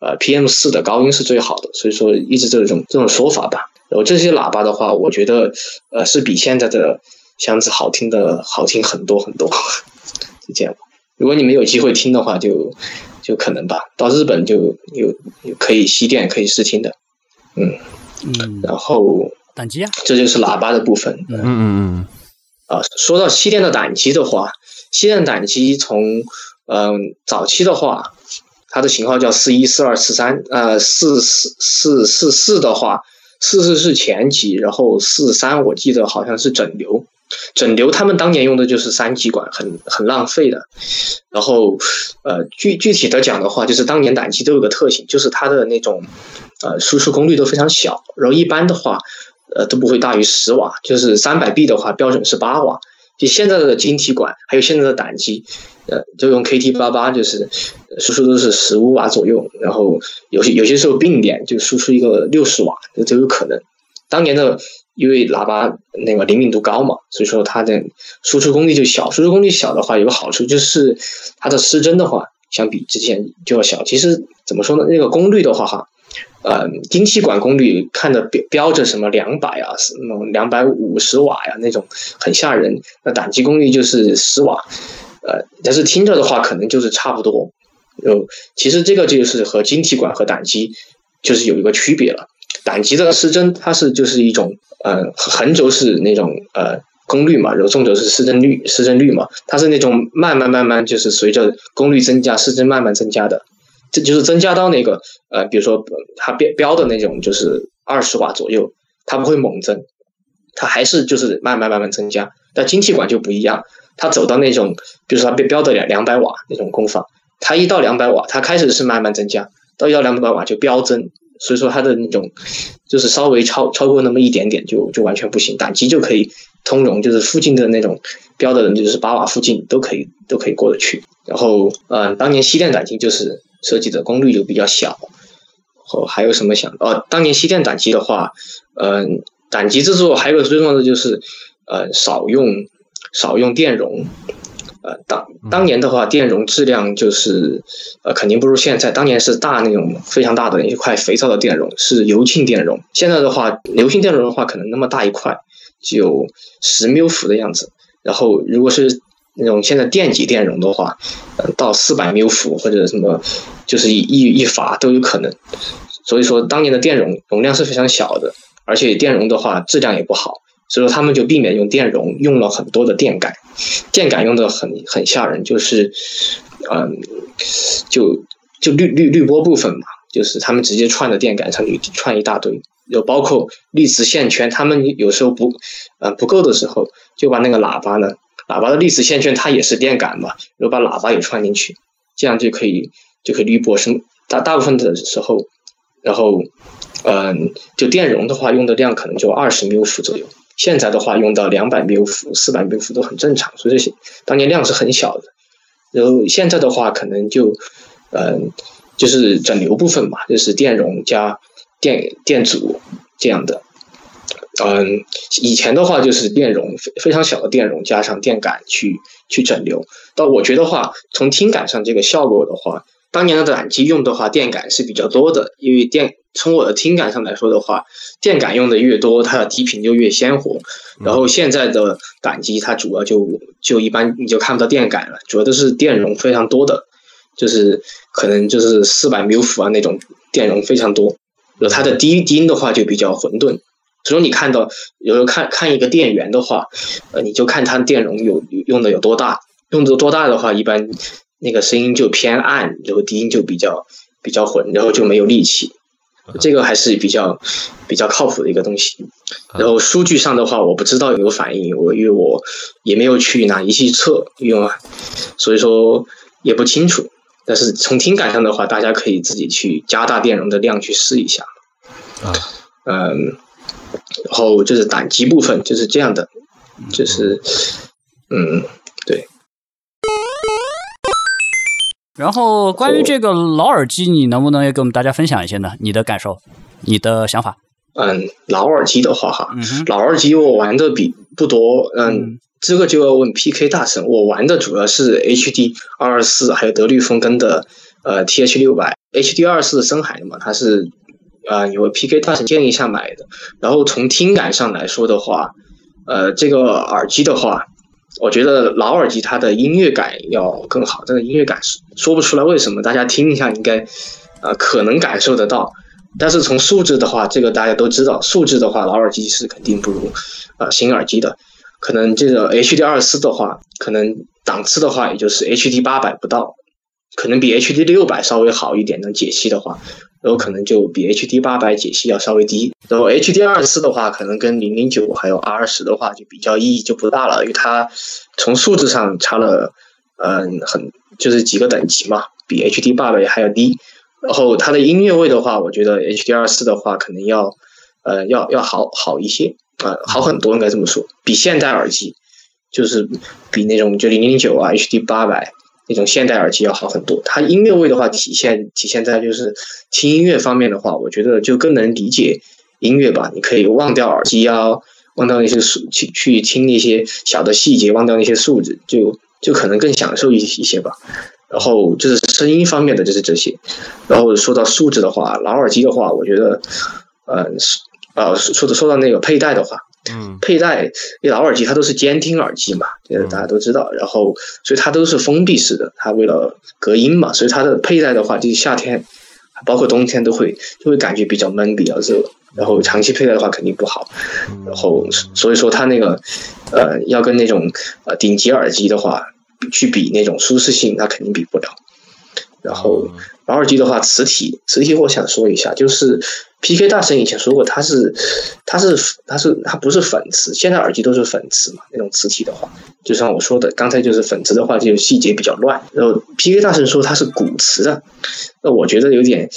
呃 PM 四的高音是最好的。所以说一直这种这种说法吧。然后这些喇叭的话，我觉得呃是比现在的。箱子好听的好听很多很多，就这样。如果你们有机会听的话，就就可能吧。到日本就有可以西电可以试听的，嗯嗯。然后胆机啊，这就是喇叭的部分。嗯嗯嗯。啊，说到西电的胆机的话，西电胆机从嗯早期的话，它的型号叫四一四二四三，呃四四四四四的话，四四是前级，然后四三我记得好像是整流。整流他们当年用的就是三极管，很很浪费的。然后，呃，具具体的讲的话，就是当年胆机都有个特性，就是它的那种，呃，输出功率都非常小。然后一般的话，呃，都不会大于十瓦。就是三百 B 的话，标准是八瓦。就现在的晶体管，还有现在的胆机，呃，就用 KT 八八，就是输出都是十五瓦左右。然后有些有些时候并联就输出一个六十瓦，这都有可能。当年的。因为喇叭那个灵敏度高嘛，所以说它的输出功率就小。输出功率小的话，有个好处就是它的失真的话，相比之前就要小。其实怎么说呢？那个功率的话，哈，呃，晶体管功率看的标标着什么两百啊，那种两百五十瓦呀，那种很吓人。那胆机功率就是十瓦，呃，但是听着的话，可能就是差不多。就其实这个就是和晶体管和胆机就是有一个区别了。胆机的失真，它是就是一种呃横轴是那种呃功率嘛，然后纵轴是失真率，失真率嘛，它是那种慢慢慢慢就是随着功率增加，失真慢慢增加的，这就是增加到那个呃，比如说它标标的那种就是二十瓦左右，它不会猛增，它还是就是慢慢慢慢增加。但晶体管就不一样，它走到那种，比如说它标标的两两百瓦那种功放，它一到两百瓦，它开始是慢慢增加，到一到两百瓦就飙增。所以说它的那种，就是稍微超超过那么一点点就就完全不行，胆机就可以通融，就是附近的那种标的人就是八瓦附近都可以都可以过得去。然后，嗯，当年西电胆机就是设计的功率就比较小。后还有什么想？哦，当年西电胆机的话，嗯，胆机制作还有最重要的就是，呃，少用少用电容。呃，当当年的话，电容质量就是呃，肯定不如现在。当年是大那种非常大的一块肥皂的电容，是油沁电容。现在的话，油性电容的话，可能那么大一块，就十缪伏的样子。然后，如果是那种现在电极电容的话，呃，到四百缪伏或者什么，就是一一法都有可能。所以说，当年的电容容量是非常小的，而且电容的话质量也不好。所以说他们就避免用电容，用了很多的电感，电感用的很很吓人，就是，嗯，就就滤滤滤波部分嘛，就是他们直接串的电感上去串一大堆，有包括粒子线圈，他们有时候不，呃不够的时候，就把那个喇叭呢，喇叭的粒子线圈它也是电感嘛，然后把喇叭也串进去，这样就可以就可以滤波声，大大部分的时候，然后，嗯，就电容的话用的量可能就二十缪伏左右。现在的话，用到两百缪伏、四百缪伏都很正常，所以这些当年量是很小的。然后现在的话，可能就，嗯，就是整流部分嘛，就是电容加电电阻这样的。嗯，以前的话就是电容非非常小的电容加上电感去去整流。但我觉得话，从听感上这个效果的话，当年的胆机用的话，电感是比较多的，因为电。从我的听感上来说的话，电感用的越多，它的低频就越鲜活。然后现在的胆机，它主要就就一般你就看不到电感了，主要都是电容非常多的，就是可能就是四百缪伏啊那种电容非常多。然后它的低低音的话就比较混沌。所以你看到有时候看看一个电源的话，呃，你就看它电容有用的有多大，用的多大的话，一般那个声音就偏暗，然后低音就比较比较混，然后就没有力气。这个还是比较比较靠谱的一个东西。然后数据上的话，我不知道有没有反应，我因为我也没有去拿仪器测用啊，所以说也不清楚。但是从听感上的话，大家可以自己去加大电容的量去试一下。啊，嗯，然后就是胆机部分就是这样的，就是嗯，对。然后关于这个老耳机，你能不能也给我们大家分享一些呢？你的感受，你的想法？嗯，老耳机的话哈，老耳机我玩的比不多，嗯，这个就要问 PK 大神。我玩的主要是 HD 二二四，还有德律风根的呃 TH 六百，HD 二二四深海的嘛，它是啊有 PK 大神建议下买的。然后从听感上来说的话，呃，这个耳机的话。我觉得老耳机它的音乐感要更好，这个音乐感说不出来为什么，大家听一下应该，呃，可能感受得到。但是从素质的话，这个大家都知道，素质的话，老耳机是肯定不如呃新耳机的。可能这个 HD 二四的话，可能档次的话，也就是 HD 八百不到，可能比 HD 六百稍微好一点的解析的话。然后可能就比 HD 八百解析要稍微低，然后 HD 二四的话，可能跟零零九还有 R 二十的话就比较意义就不大了，因为它从数字上差了，嗯，很就是几个等级嘛，比 HD 八百还要低。然后它的音乐位的话，我觉得 HD 二四的话可能要，呃，要要好好一些，啊，好很多应该这么说，比现代耳机，就是比那种就零零九啊 HD 八百。那种现代耳机要好很多，它音乐味的话体现体现在就是听音乐方面的话，我觉得就更能理解音乐吧。你可以忘掉耳机啊，忘掉那些数去去听那些小的细节，忘掉那些数字，就就可能更享受一一些吧。然后就是声音方面的就是这些。然后说到素质的话，老耳机的话，我觉得，呃，呃，说的说到那个佩戴的话。嗯，佩戴老耳机它都是监听耳机嘛，这个大家都知道。然后，所以它都是封闭式的，它为了隔音嘛，所以它的佩戴的话，就是夏天，包括冬天都会就会感觉比较闷，比较热。然后长期佩戴的话肯定不好，然后所以说它那个呃要跟那种呃顶级耳机的话去比那种舒适性，那肯定比不了。然后老耳机的话，磁体磁体我想说一下，就是 PK 大神以前说过，它是它是它是它不是粉磁，现在耳机都是粉磁嘛，那种磁体的话，就像我说的，刚才就是粉磁的话，就细节比较乱。然后 PK 大神说它是骨磁的，那我觉得有点。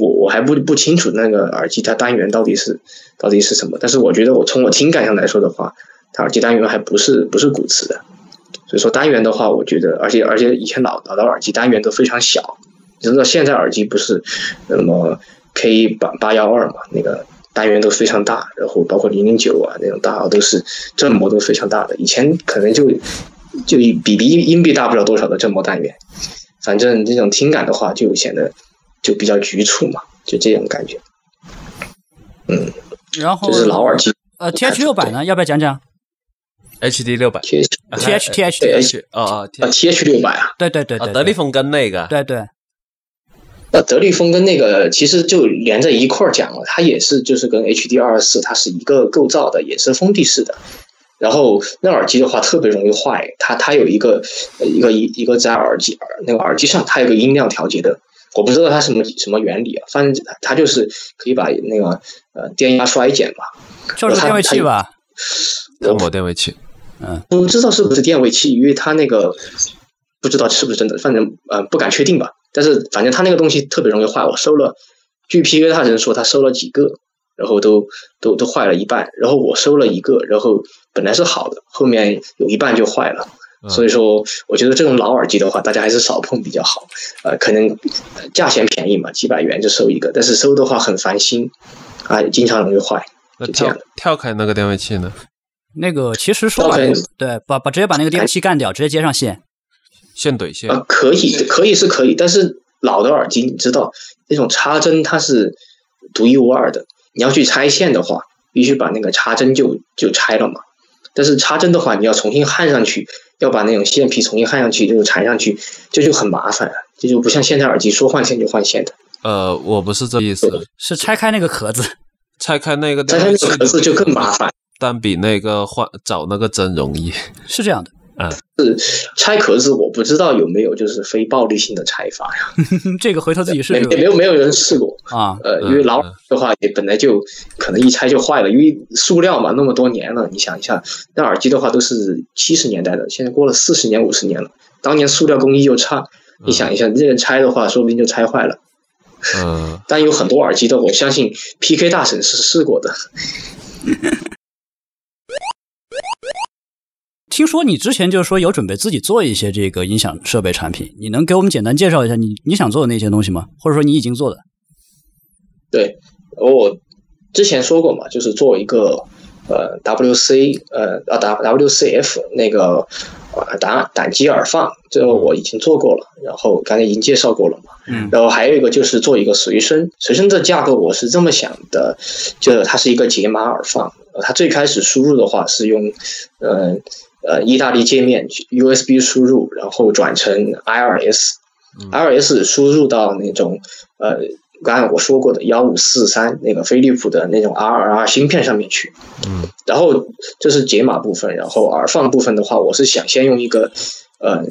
我我还不不清楚那个耳机它单元到底是到底是什么，但是我觉得我从我听感上来说的话，它耳机单元还不是不是骨磁的，所以说单元的话，我觉得而且而且以前老老的耳机单元都非常小，你知道现在耳机不是那么 K 八八幺二嘛，那个单元都非常大，然后包括零零九啊那种大号都是振膜都非常大的，以前可能就就比比硬币大不了多少的振膜单元，反正这种听感的话就显得。就比较局促嘛，就这种感觉。嗯，然后就是老耳机。呃，T H 六百呢，要不要讲讲？H D 六百，T H T H T H 哦哦啊 T H 六百啊，对对对对，德利风跟那个，对对。呃，德利风跟那个其实就连在一块儿讲了，它也是就是跟 H D 二四它是一个构造的，也是封闭式的。然后那耳机的话特别容易坏，它它有一个一个一一个在耳机耳那个耳机上它有个音量调节的。我不知道它什么什么原理啊，反正它就是可以把那个呃电压衰减嘛，就是电位器吧，振膜电位器，嗯，不知道是不是电位器，因为它那个不知道是不是真的，反正呃不敢确定吧。但是反正他那个东西特别容易坏，我收了，据 P K 大人说他收了几个，然后都都都坏了一半，然后我收了一个，然后本来是好的，后面有一半就坏了。所以说，我觉得这种老耳机的话，大家还是少碰比较好。呃，可能价钱便宜嘛，几百元就收一个，但是收的话很烦心，啊，经常容易坏。那跳跳开那个电位器呢？那个其实说对，把把直接把那个电位器干掉，直接接上线，线怼线。啊，可以，可以是可以，但是老的耳机你知道，那种插针它是独一无二的，你要去拆线的话，必须把那个插针就就拆了嘛。但是插针的话，你要重新焊上去。要把那种线皮重新焊上去，就是缠上去，这就很麻烦，这就不像现在耳机说换线就换线的。呃，我不是这意思，是拆开那个壳子，拆开那个，拆开那个壳子就更麻烦，但比那个换找那个针容易，是这样的。嗯，是拆壳子，我不知道有没有就是非暴力性的拆法呀？这个回头自己试试。没有没有人试过啊？呃，因为老的话也本来就可能一拆就坏了，因为塑料嘛，那么多年了，你想一下，那耳机的话都是七十年代的，现在过了四十年五十年了，当年塑料工艺又差，你想一下，这个拆的话，说不定就拆坏了。嗯，但有很多耳机的，我相信 PK 大神是试过的。听说你之前就是说有准备自己做一些这个音响设备产品，你能给我们简单介绍一下你你想做的那些东西吗？或者说你已经做的？对，我之前说过嘛，就是做一个呃 WC 呃啊 W WCF 那个呃胆胆机耳放，这个我已经做过了，然后刚才已经介绍过了嘛。嗯。然后还有一个就是做一个随身，随身的架构我是这么想的，就它是一个解码耳放，它最开始输入的话是用嗯。呃，意大利界面 USB 输入，然后转成 IRS，IRS 输入到那种呃，刚才我说过的幺五四三那个飞利浦的那种 RR 芯片上面去。嗯。然后这是解码部分，然后耳放部分的话，我是想先用一个呃，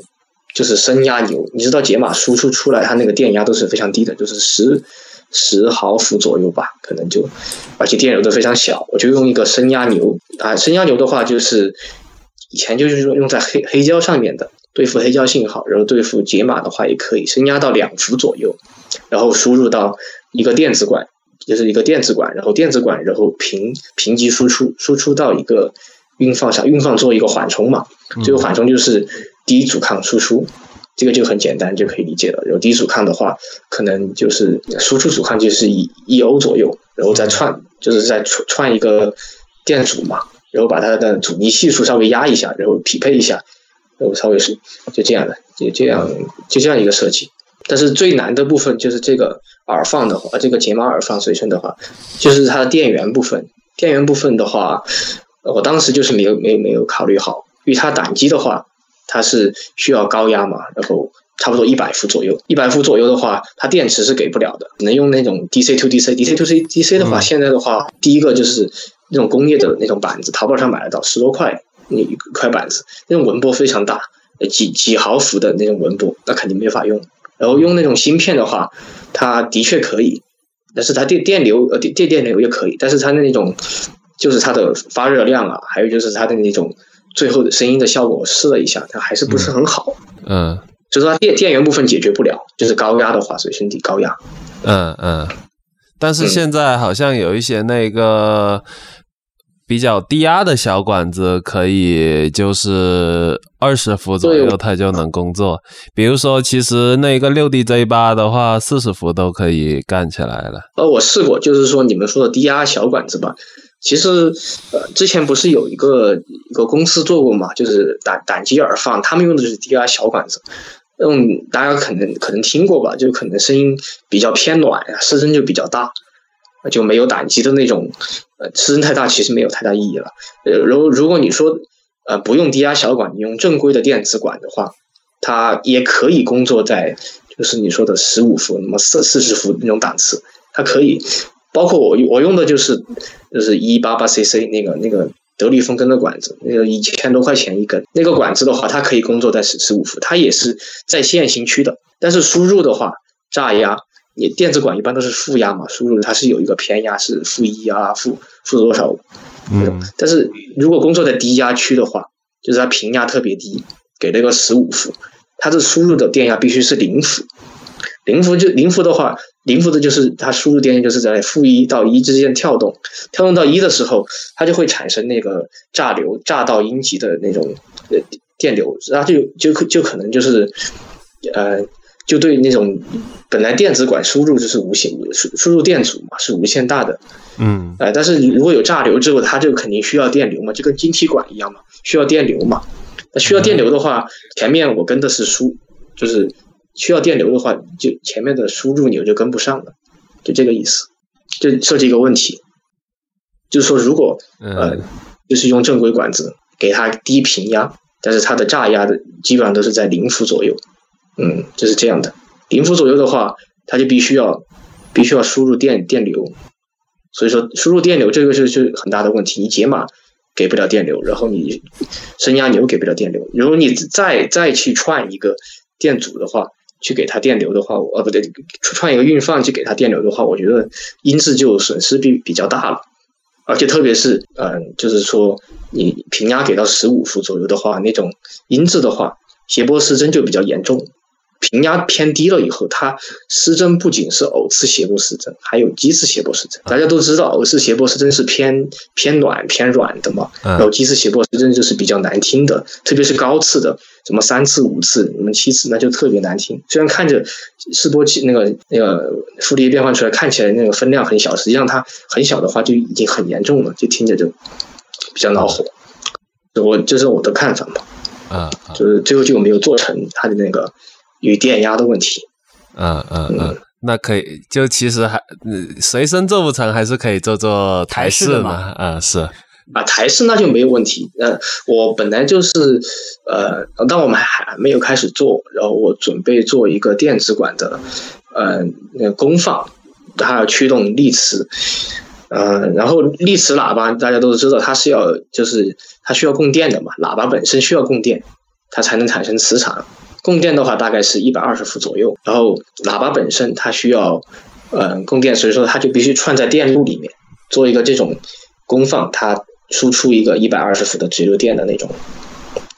就是升压牛。你知道解码输出出来，它那个电压都是非常低的，就是十十毫伏左右吧，可能就，而且电流都非常小。我就用一个升压牛啊，升压牛的话就是。以前就是说用在黑黑胶上面的对付黑胶信号，然后对付解码的话也可以升压到两伏左右，然后输入到一个电子管，就是一个电子管，然后电子管然后平平级输出，输出到一个运放上，运放做一个缓冲嘛，这个缓冲就是低阻抗输出，这个就很简单就可以理解了。然后低阻抗的话，可能就是输出阻抗就是一一欧左右，然后再串就是再串串一个电阻嘛。然后把它的阻尼系数稍微压一下，然后匹配一下，然后稍微是就这样的，就这样就这样一个设计。但是最难的部分就是这个耳放的话，这个解码耳放随身的话，就是它的电源部分。电源部分的话，我当时就是没有没有没有考虑好，因为它胆机的话，它是需要高压嘛，然后差不多一百伏左右。一百伏左右的话，它电池是给不了的，能用那种 DC to DC，DC to CDC 的话，现在的话，第一个就是那种工业的那种板子，淘宝上买得到，十多块那一块板子，那种纹波非常大，几几毫伏的那种纹波，那肯定没法用。然后用那种芯片的话，它的确可以，但是它电电流呃电电电流也可以，但是它的那种就是它的发热量啊，还有就是它的那种最后的声音的效果，我试了一下，它还是不是很好。嗯，就是它电电源部分解决不了，就是高压的话，随身体高压。嗯嗯，但是现在好像有一些那个。比较低压的小管子可以就是二十伏左右，它就能工作。比如说，其实那个六 D J 八的话，四十伏都可以干起来了。呃，我试过，就是说你们说的低压小管子吧，其实呃之前不是有一个一个公司做过嘛，就是胆胆机耳放，他们用的就是低压小管子，嗯，大家可能可能听过吧，就可能声音比较偏暖呀，失真就比较大。就没有胆机的那种，呃，尺寸太大，其实没有太大意义了。呃，如如果你说，呃，不用低压小管，你用正规的电子管的话，它也可以工作在，就是你说的十五伏、那么四四十伏那种档次，它可以。包括我我用的就是，就是一八八 cc 那个那个德力风根的管子，那个一千多块钱一根，那个管子的话，它可以工作在十十五伏，它也是在线行区的，但是输入的话，炸压。你电子管一般都是负压嘛，输入它是有一个偏压，是负一啊，负负多少那种。但是如果工作在低压区的话，就是它平压特别低，给了个十五伏，它的输入的电压必须是零伏。零伏就零伏的话，零伏的就是它输入电压就是在负一到一之间跳动，跳动到一的时候，它就会产生那个炸流，炸到阴极的那种呃电流，然后就就就可能就是呃。就对那种本来电子管输入就是无限输输入电阻嘛是无限大的，嗯，哎，但是如果有炸流之后，它就肯定需要电流嘛，就跟晶体管一样嘛，需要电流嘛。那需要电流的话，前面我跟的是输，就是需要电流的话，就前面的输入钮就跟不上了，就这个意思。就设计一个问题，就是说如果呃，就是用正规管子给它低频压，但是它的炸压的基本上都是在零伏左右。嗯，就是这样的。零伏左右的话，它就必须要必须要输入电电流，所以说输入电流这个是是很大的问题。你解码给不了电流，然后你升压钮给不了电流。如果你再再去串一个电阻的话，去给它电流的话，呃不对，串一个运放去给它电流的话，我觉得音质就损失比比较大了。而且特别是嗯，就是说你平压给到十五伏左右的话，那种音质的话，谐波失真就比较严重。平压偏低了以后，它失真不仅是偶次谐波失真，还有基次谐波失真。大家都知道，偶次谐波失真是偏偏暖偏软的嘛，然后基次谐波失真就是比较难听的，特别是高次的，什么三次、五次、什么七次，那就特别难听。虽然看着示波器那个那个傅立叶变换出来看起来那个分量很小，实际上它很小的话就已经很严重了，就听着就比较恼火。我这是我的看法嘛，啊，就是最后就没有做成它的那个。与电压的问题，嗯嗯嗯，那可以，就其实还随身做不成，还是可以做做台式嘛，嗯是。啊，台式那就没有问题。那，我本来就是呃，当我们还没有开始做，然后我准备做一个电子管的，呃，那功放，它要驱动力磁，呃，然后力磁喇叭大家都知道，它是要就是它需要供电的嘛，喇叭本身需要供电，它才能产生磁场。供电的话大概是一百二十伏左右，然后喇叭本身它需要，嗯，供电，所以说它就必须串在电路里面，做一个这种功放，它输出一个一百二十伏的直流电的那种。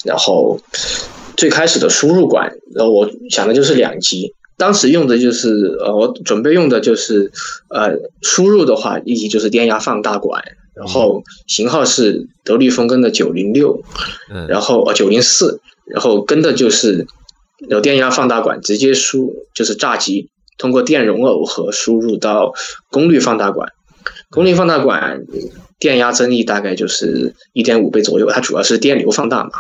然后最开始的输入管，然后我想的就是两级，当时用的就是呃，我准备用的就是呃，输入的话一级就是电压放大管，然后型号是德力风根的九零六，然后呃九零四，然后跟的就是。有电压放大管直接输就是栅极，通过电容耦合输入到功率放大管，功率放大管电压增益大概就是一点五倍左右，它主要是电流放大嘛，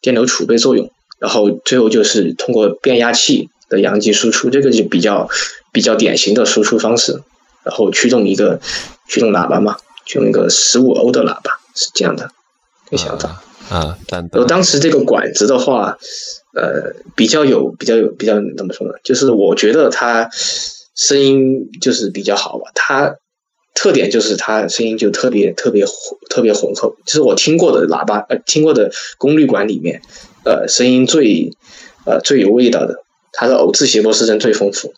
电流储备作用，然后最后就是通过变压器的阳极输出，这个就比较比较典型的输出方式，然后驱动一个驱动喇叭嘛，驱动一个十五欧的喇叭是这样的，一个想到。啊，我当时这个管子的话，呃，比较有比较有比较怎么说呢？就是我觉得他声音就是比较好吧，他特点就是他声音就特别特别特别浑厚，就是我听过的喇叭呃听过的功率管里面，呃，声音最呃最有味道的，它的偶字谐波失真最丰富。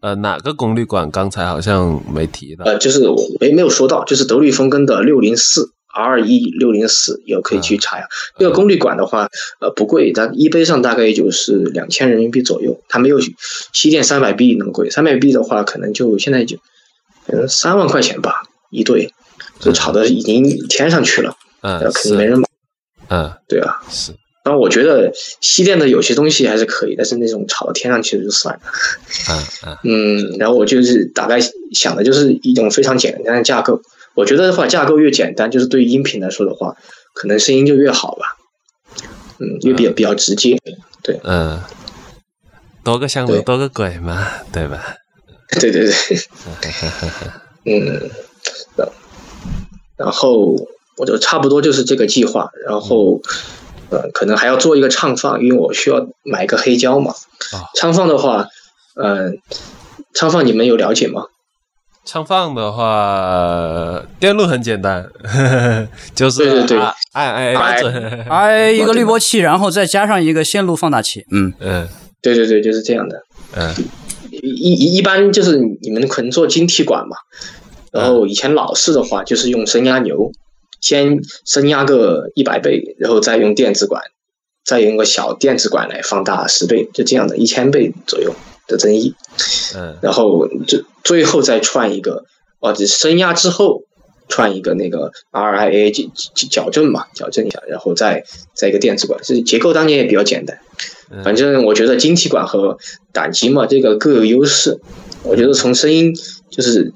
呃，哪个功率管？刚才好像没提到。呃，就是我没没有说到，就是德律风根的六零四 R 一六零四，也可以去查呀。这个功率管的话，呃，不贵，它一杯上大概也就是两千人民币左右，它没有西电三百 B 那么贵。三百 B 的话，可能就现在就嗯三万块钱吧一对，就炒的已经天上去了。嗯，肯定没人买。嗯，对啊，是。然后我觉得西电的有些东西还是可以，但是那种炒到天上去的就算了。嗯 嗯。然后我就是大概想的就是一种非常简单的架构。我觉得的话，架构越简单，就是对于音频来说的话，可能声音就越好吧。嗯，越比较比较直接。对。嗯。多个香炉多个鬼嘛，对吧？对 对对。嗯。然后我就差不多就是这个计划，然后。呃，可能还要做一个唱放，因为我需要买一个黑胶嘛。啊，唱放的话，嗯，唱放你们有了解吗？唱放的话，电路很简单，呵 呵就是对对对，哎哎 哎，哎一个滤波器，然后再加上一个线路放大器。嗯嗯，对对对，就是这样的。嗯，一一般就是你们可能做晶体管嘛，然后以前老式的话就是用升压牛。先升压个一百倍，然后再用电子管，再用个小电子管来放大十倍，就这样的一千倍左右的增益。嗯，然后最最后再串一个，哦，这升压之后串一个那个 RIA 矫矫正嘛，矫正一下，然后再再一个电子管，这结构当年也比较简单。反正我觉得晶体管和胆机嘛，这个各有优势。我觉得从声音就是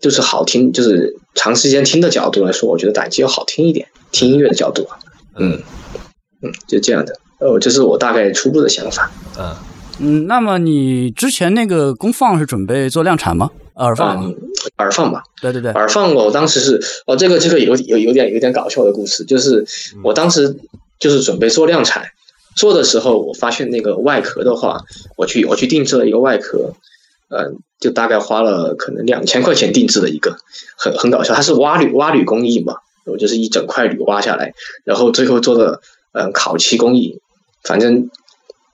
就是好听，就是。长时间听的角度来说，我觉得胆机要好听一点。听音乐的角度啊，嗯嗯，就这样的。哦，这是我大概初步的想法。嗯嗯，那么你之前那个功放是准备做量产吗？耳放，耳放吧。对对对，耳放。我当时是哦，这个这个有有有点有点搞笑的故事，就是我当时就是准备做量产，做的时候我发现那个外壳的话，我去我去定制了一个外壳。呃，就大概花了可能两千块钱定制的一个，很很搞笑，它是挖铝挖铝工艺嘛，我就是一整块铝挖下来，然后最后做的嗯烤漆工艺，反正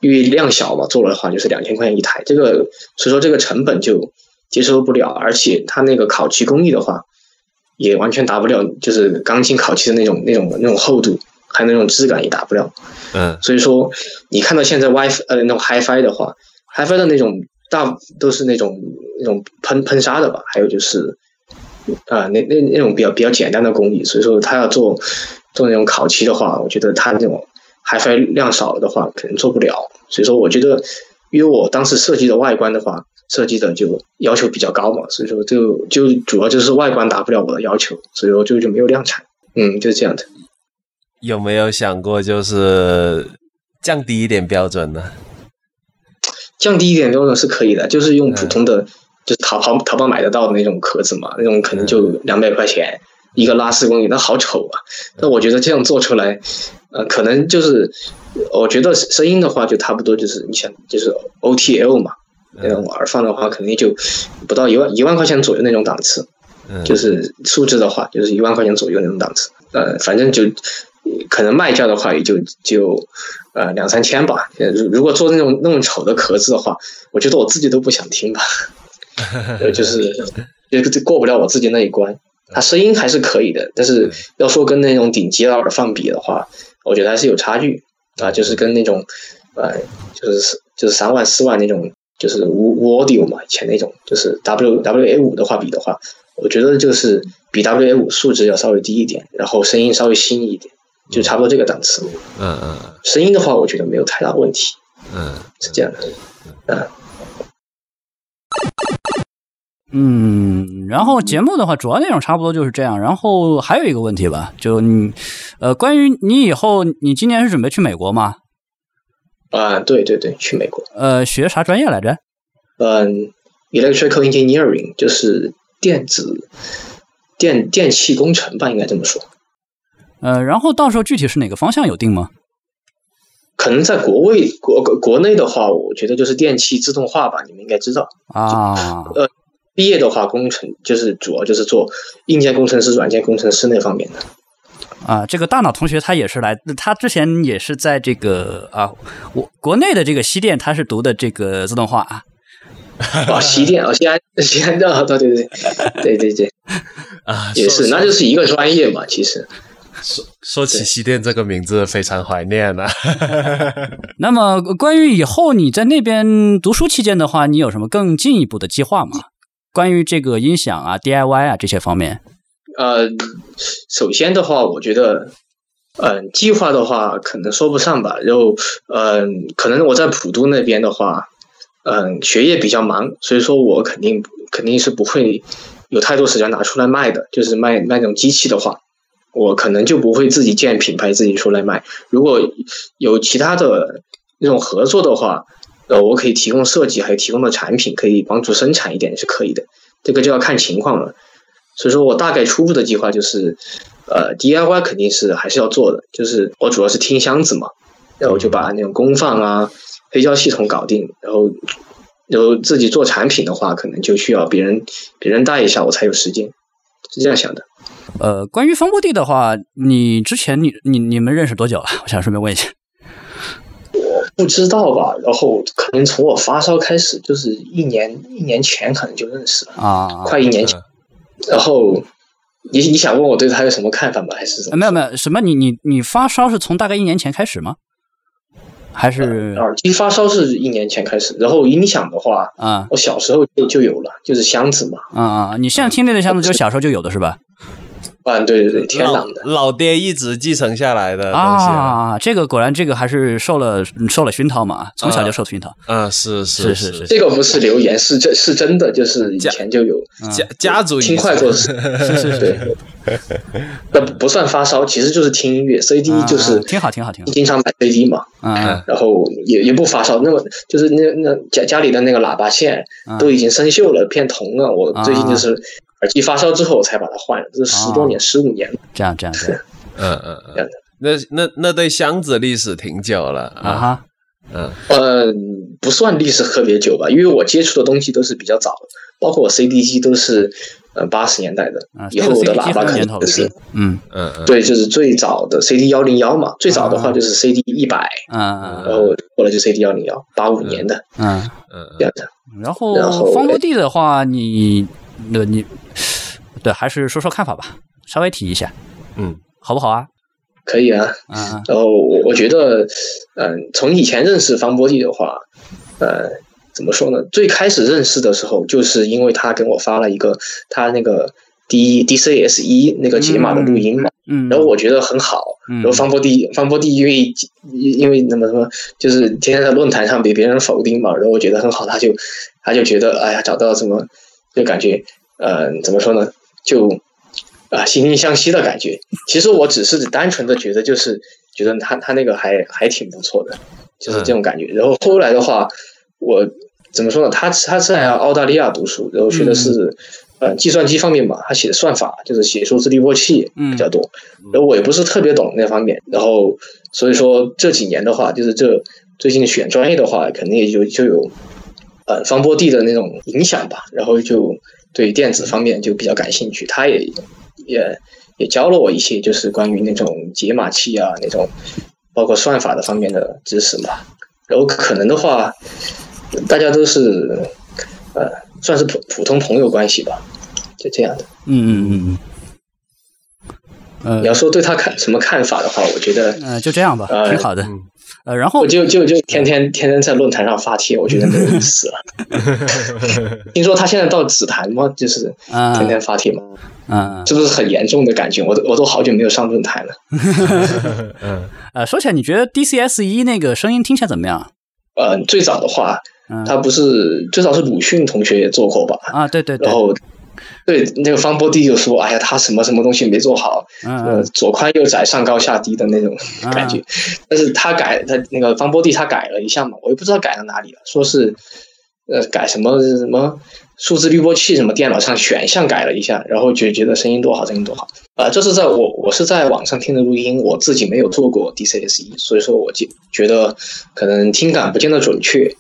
因为量小嘛，做了的话就是两千块钱一台，这个所以说这个成本就接受不了，而且它那个烤漆工艺的话，也完全达不了，就是钢琴烤漆的那种那种那种厚度，还有那种质感也达不了，嗯，所以说你看到现在 WiFi 呃那种 HiFi 的话，HiFi 的那种。大都是那种那种喷喷砂的吧，还有就是，啊，那那那种比较比较简单的工艺，所以说他要做做那种烤漆的话，我觉得他那种 HiFi 量少了的话，可能做不了。所以说，我觉得，因为我当时设计的外观的话，设计的就要求比较高嘛，所以说就就主要就是外观达不了我的要求，所以说就就没有量产。嗯，就是这样的。有没有想过就是降低一点标准呢？降低一点标准是可以的，就是用普通的，就是淘淘淘宝买得到的那种壳子嘛，那种可能就两百块钱一个拉丝工艺，那好丑啊！那我觉得这样做出来，呃，可能就是，我觉得声音的话就差不多，就是你想，就是 O T L 嘛，那种耳放的话肯定就不到一万一万块钱左右那种档次，就是素质的话就是一万块钱左右那种档次，呃，反正就。可能卖价的话也就就呃两三千吧。如如果做那种那么丑的壳子的话，我觉得我自己都不想听吧。就是就过不了我自己那一关。它声音还是可以的，但是要说跟那种顶级的耳放比的话，我觉得还是有差距啊。就是跟那种呃就是就是三万四万那种就是无无 audio 嘛，以前那种就是 W W A 五的话比的话，我觉得就是比 W A 五素质要稍微低一点，然后声音稍微新一点。就差不多这个档次，嗯嗯，声音的话，我觉得没有太大问题，嗯，是这样的，嗯，嗯，然后节目的话，主要内容差不多就是这样。然后还有一个问题吧，就你，呃，关于你以后，你今年是准备去美国吗？啊，对对对，去美国。呃，学啥专业来着？嗯，electrical engineering，就是电子电电气工程吧，应该这么说。呃，然后到时候具体是哪个方向有定吗？可能在国内国国内的话，我觉得就是电气自动化吧，你们应该知道啊。呃，毕业的话，工程就是主要就是做硬件工程师、软件工程师那方面的。啊，这个大脑同学他也是来，他之前也是在这个啊，我国内的这个西电，他是读的这个自动化 啊。哦，西电哦，西安西安的，对对对对对对啊，也是，那就是一个专业嘛，其实。说说起西电这个名字，非常怀念啊。那么，关于以后你在那边读书期间的话，你有什么更进一步的计划吗？关于这个音响啊、DIY 啊这些方面？呃，首先的话，我觉得，嗯，计划的话可能说不上吧。然后，嗯，可能我在普渡那边的话，嗯，学业比较忙，所以说我肯定肯定是不会有太多时间拿出来卖的。就是卖卖那种机器的话。我可能就不会自己建品牌，自己出来卖。如果有其他的那种合作的话，呃，我可以提供设计，还有提供的产品，可以帮助生产一点是可以的。这个就要看情况了。所以说我大概初步的计划就是，呃，DIY 肯定是还是要做的。就是我主要是听箱子嘛，然后就把那种功放啊、黑胶系统搞定，然后然后自己做产品的话，可能就需要别人别人带一下，我才有时间。是这样想的。呃，关于方波地的话，你之前你你你们认识多久啊？我想顺便问一下。我不知道吧，然后可能从我发烧开始，就是一年一年前可能就认识了啊，快一年前。然后你你想问我对他有什么看法吗？还是什么？没有没有，什么？你你你发烧是从大概一年前开始吗？还是耳机发烧是一年前开始，然后音响的话啊，我小时候就就有了，就是箱子嘛。啊啊，你现在听那个箱子就是小时候就有的是吧？啊，对对对，天朗的。老爹一直继承下来的啊，这个果然这个还是受了受了熏陶嘛，从小就受熏陶。啊，是是是是，这个不是流言，是真是真的，就是以前就有家家族听快做事，是 是是，那不算发烧，其实就是听音乐，CD 就是挺好挺好挺好，经常买 CD 嘛，嗯，然后也也不发烧，那么就是那那家家里的那个喇叭线都已经生锈了，变铜了，我最近就是。耳机发烧之后，我才把它换了，这是十多年、十五年了。这样，这样，是，嗯嗯嗯，这样的。那那那对箱子历史挺久了啊哈，嗯。呃，不算历史特别久吧，因为我接触的东西都是比较早的，包括我 CD 机都是呃八十年代的，以后的喇叭可能就是，嗯。嗯嗯，对，就是最早的 CD 幺零幺嘛，最早的话就是 CD 一百，嗯嗯，然后后来就 CD 幺零幺，八五年的，嗯嗯，这样的。然后方波地的话，你那你。对，还是说说看法吧，稍微提一下，嗯，好不好啊？可以啊，嗯，然后我我觉得，嗯，从以前认识方波弟的话，呃，怎么说呢？最开始认识的时候，就是因为他给我发了一个他那个 D D C S 一那个解码的录音嘛，嗯，然后我觉得很好，然后方波弟方波弟因为因为那么什么，就是天天在论坛上被别人否定嘛，然后我觉得很好，他就他就觉得哎呀，找到什么，就感觉，嗯，怎么说呢？就啊，惺惺相惜的感觉。其实我只是单纯的觉得，就是觉得他他那个还还挺不错的，就是这种感觉。然后后来的话，我怎么说呢？他他是在澳大利亚读书，然后学的是呃计算机方面吧，他写的算法，就是写数字滤波器比较多。然后我也不是特别懂那方面，然后所以说这几年的话，就是这最近选专业的话，肯定也就就有呃方波地的那种影响吧。然后就。对电子方面就比较感兴趣，他也也也教了我一些，就是关于那种解码器啊，那种包括算法的方面的知识嘛。然后可能的话，大家都是呃，算是普普通朋友关系吧，就这样的。嗯嗯嗯嗯。呃，你要说对他看什么看法的话，我觉得呃，就这样吧，挺好的。呃，然后我就就就天天天天在论坛上发帖，我觉得没有意思了。听说他现在到紫檀吗？就是天天发帖吗？嗯，是不是很严重的感觉？我都我都好久没有上论坛了。嗯，呃，说起来，你觉得 DCS 一那个声音听起来怎么样？呃，最早的话，他不是最早是鲁迅同学也做过吧？啊，对对对。然后。对，那个方波弟就说：“哎呀，他什么什么东西没做好，呃，左宽右窄，上高下低的那种感觉。”但是他改，他那个方波弟他改了一下嘛，我也不知道改到哪里了，说是呃改什么什么数字滤波器，什么电脑上选项改了一下，然后就觉得声音多好，声音多好。啊，这是在我我是在网上听的录音，我自己没有做过 DCSE，所以说我觉觉得可能听感不见得准确。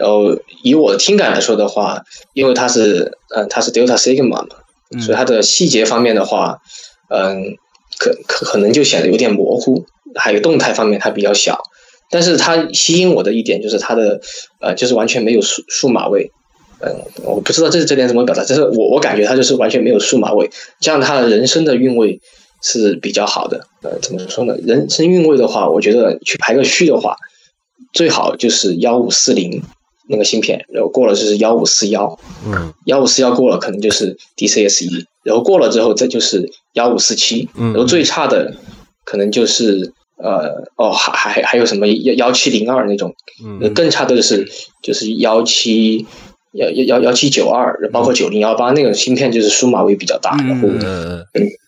然后以我的听感来说的话，因为它是呃它是 Delta Sigma 嘛，所以它的细节方面的话，嗯，可可可能就显得有点模糊。还有动态方面它比较小，但是它吸引我的一点就是它的呃就是完全没有数数码味。嗯，我不知道这这点怎么表达，就是我我感觉它就是完全没有数码味，这样它的人声的韵味是比较好的。呃，怎么说呢？人声韵味的话，我觉得去排个序的话，最好就是幺五四零那个芯片，然后过了就是幺五四幺，嗯，幺五四幺过了可能就是 DCSE，然后过了之后再就是幺五四七，然后最差的可能就是呃哦还还还有什么幺幺七零二那种，嗯，更差的就是就是幺七。幺幺幺幺七九二，包括九零幺八那个芯片就是数码位比较大，然后嗯，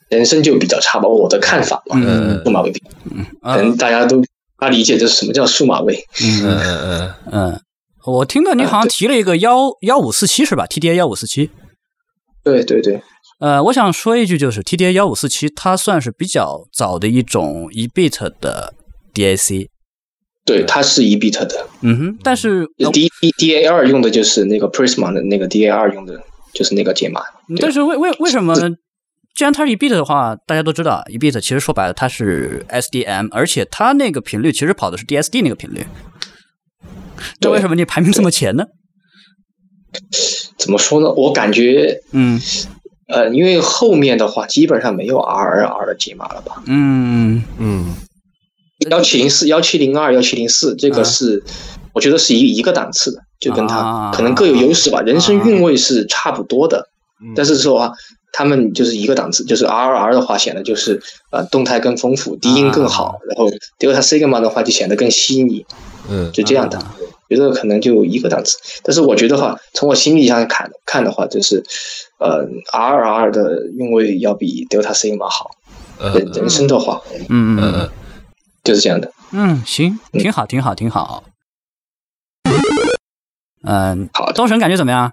人生就比较差吧。我的看法嘛，数码位，嗯，可能大家都他理解这是什么叫数码位。嗯嗯嗯。嗯，我听到你好像提了一个幺幺五四七是吧？TDA 幺五四七。对对对。呃，我想说一句，就是 TDA 幺五四七，它算是比较早的一种一 bit 的 DAC。对，它是一 bit 的，嗯哼，但是 D D A 二用的就是那个 Prisma 的那个 D A 二用的就是那个解码。但是为为为什么？既然它是一 bit 的话，大家都知道，一 bit 其实说白了它是 S D M，而且它那个频率其实跑的是 D S D 那个频率。那为什么你排名这么前呢？怎么说呢？我感觉，嗯，呃，因为后面的话基本上没有 R R 的解码了吧？嗯嗯。幺七零四、幺七零二、幺七零四，这个是我觉得是一一个档次的，就跟它可能各有优势吧。人生韵味是差不多的，但是说啊，他们就是一个档次。就是 R R 的话显得就是呃动态更丰富，低音更好。然后 Delta Sigma 的话就显得更细腻。嗯，就这样的，觉得可能就一个档次。但是我觉得话，从我心理上看看的话，就是呃 R R 的韵味要比 Delta Sigma 好。人人声的话，嗯嗯嗯。就是这样的，嗯，行，挺好，挺好，挺好。嗯，好，东神感觉怎么样？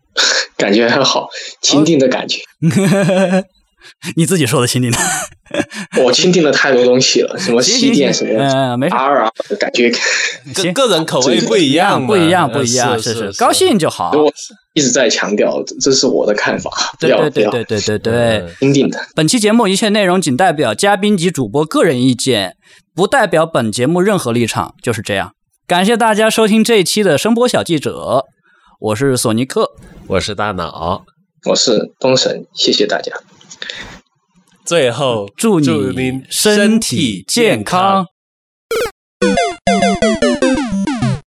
感觉很好，钦定的感觉。你自己说的钦定的。我钦定了太多东西了，什么西电什么，嗯，没事。R 啊感觉，个个人口味不一样，不一样，不一样，是是，高兴就好。我一直在强调，这是我的看法。对对对对对对对，钦定的。本期节目一切内容仅代表嘉宾及主播个人意见。不代表本节目任何立场，就是这样。感谢大家收听这一期的声波小记者，我是索尼克，我是大脑，我是东神，谢谢大家。最后祝你身体健康。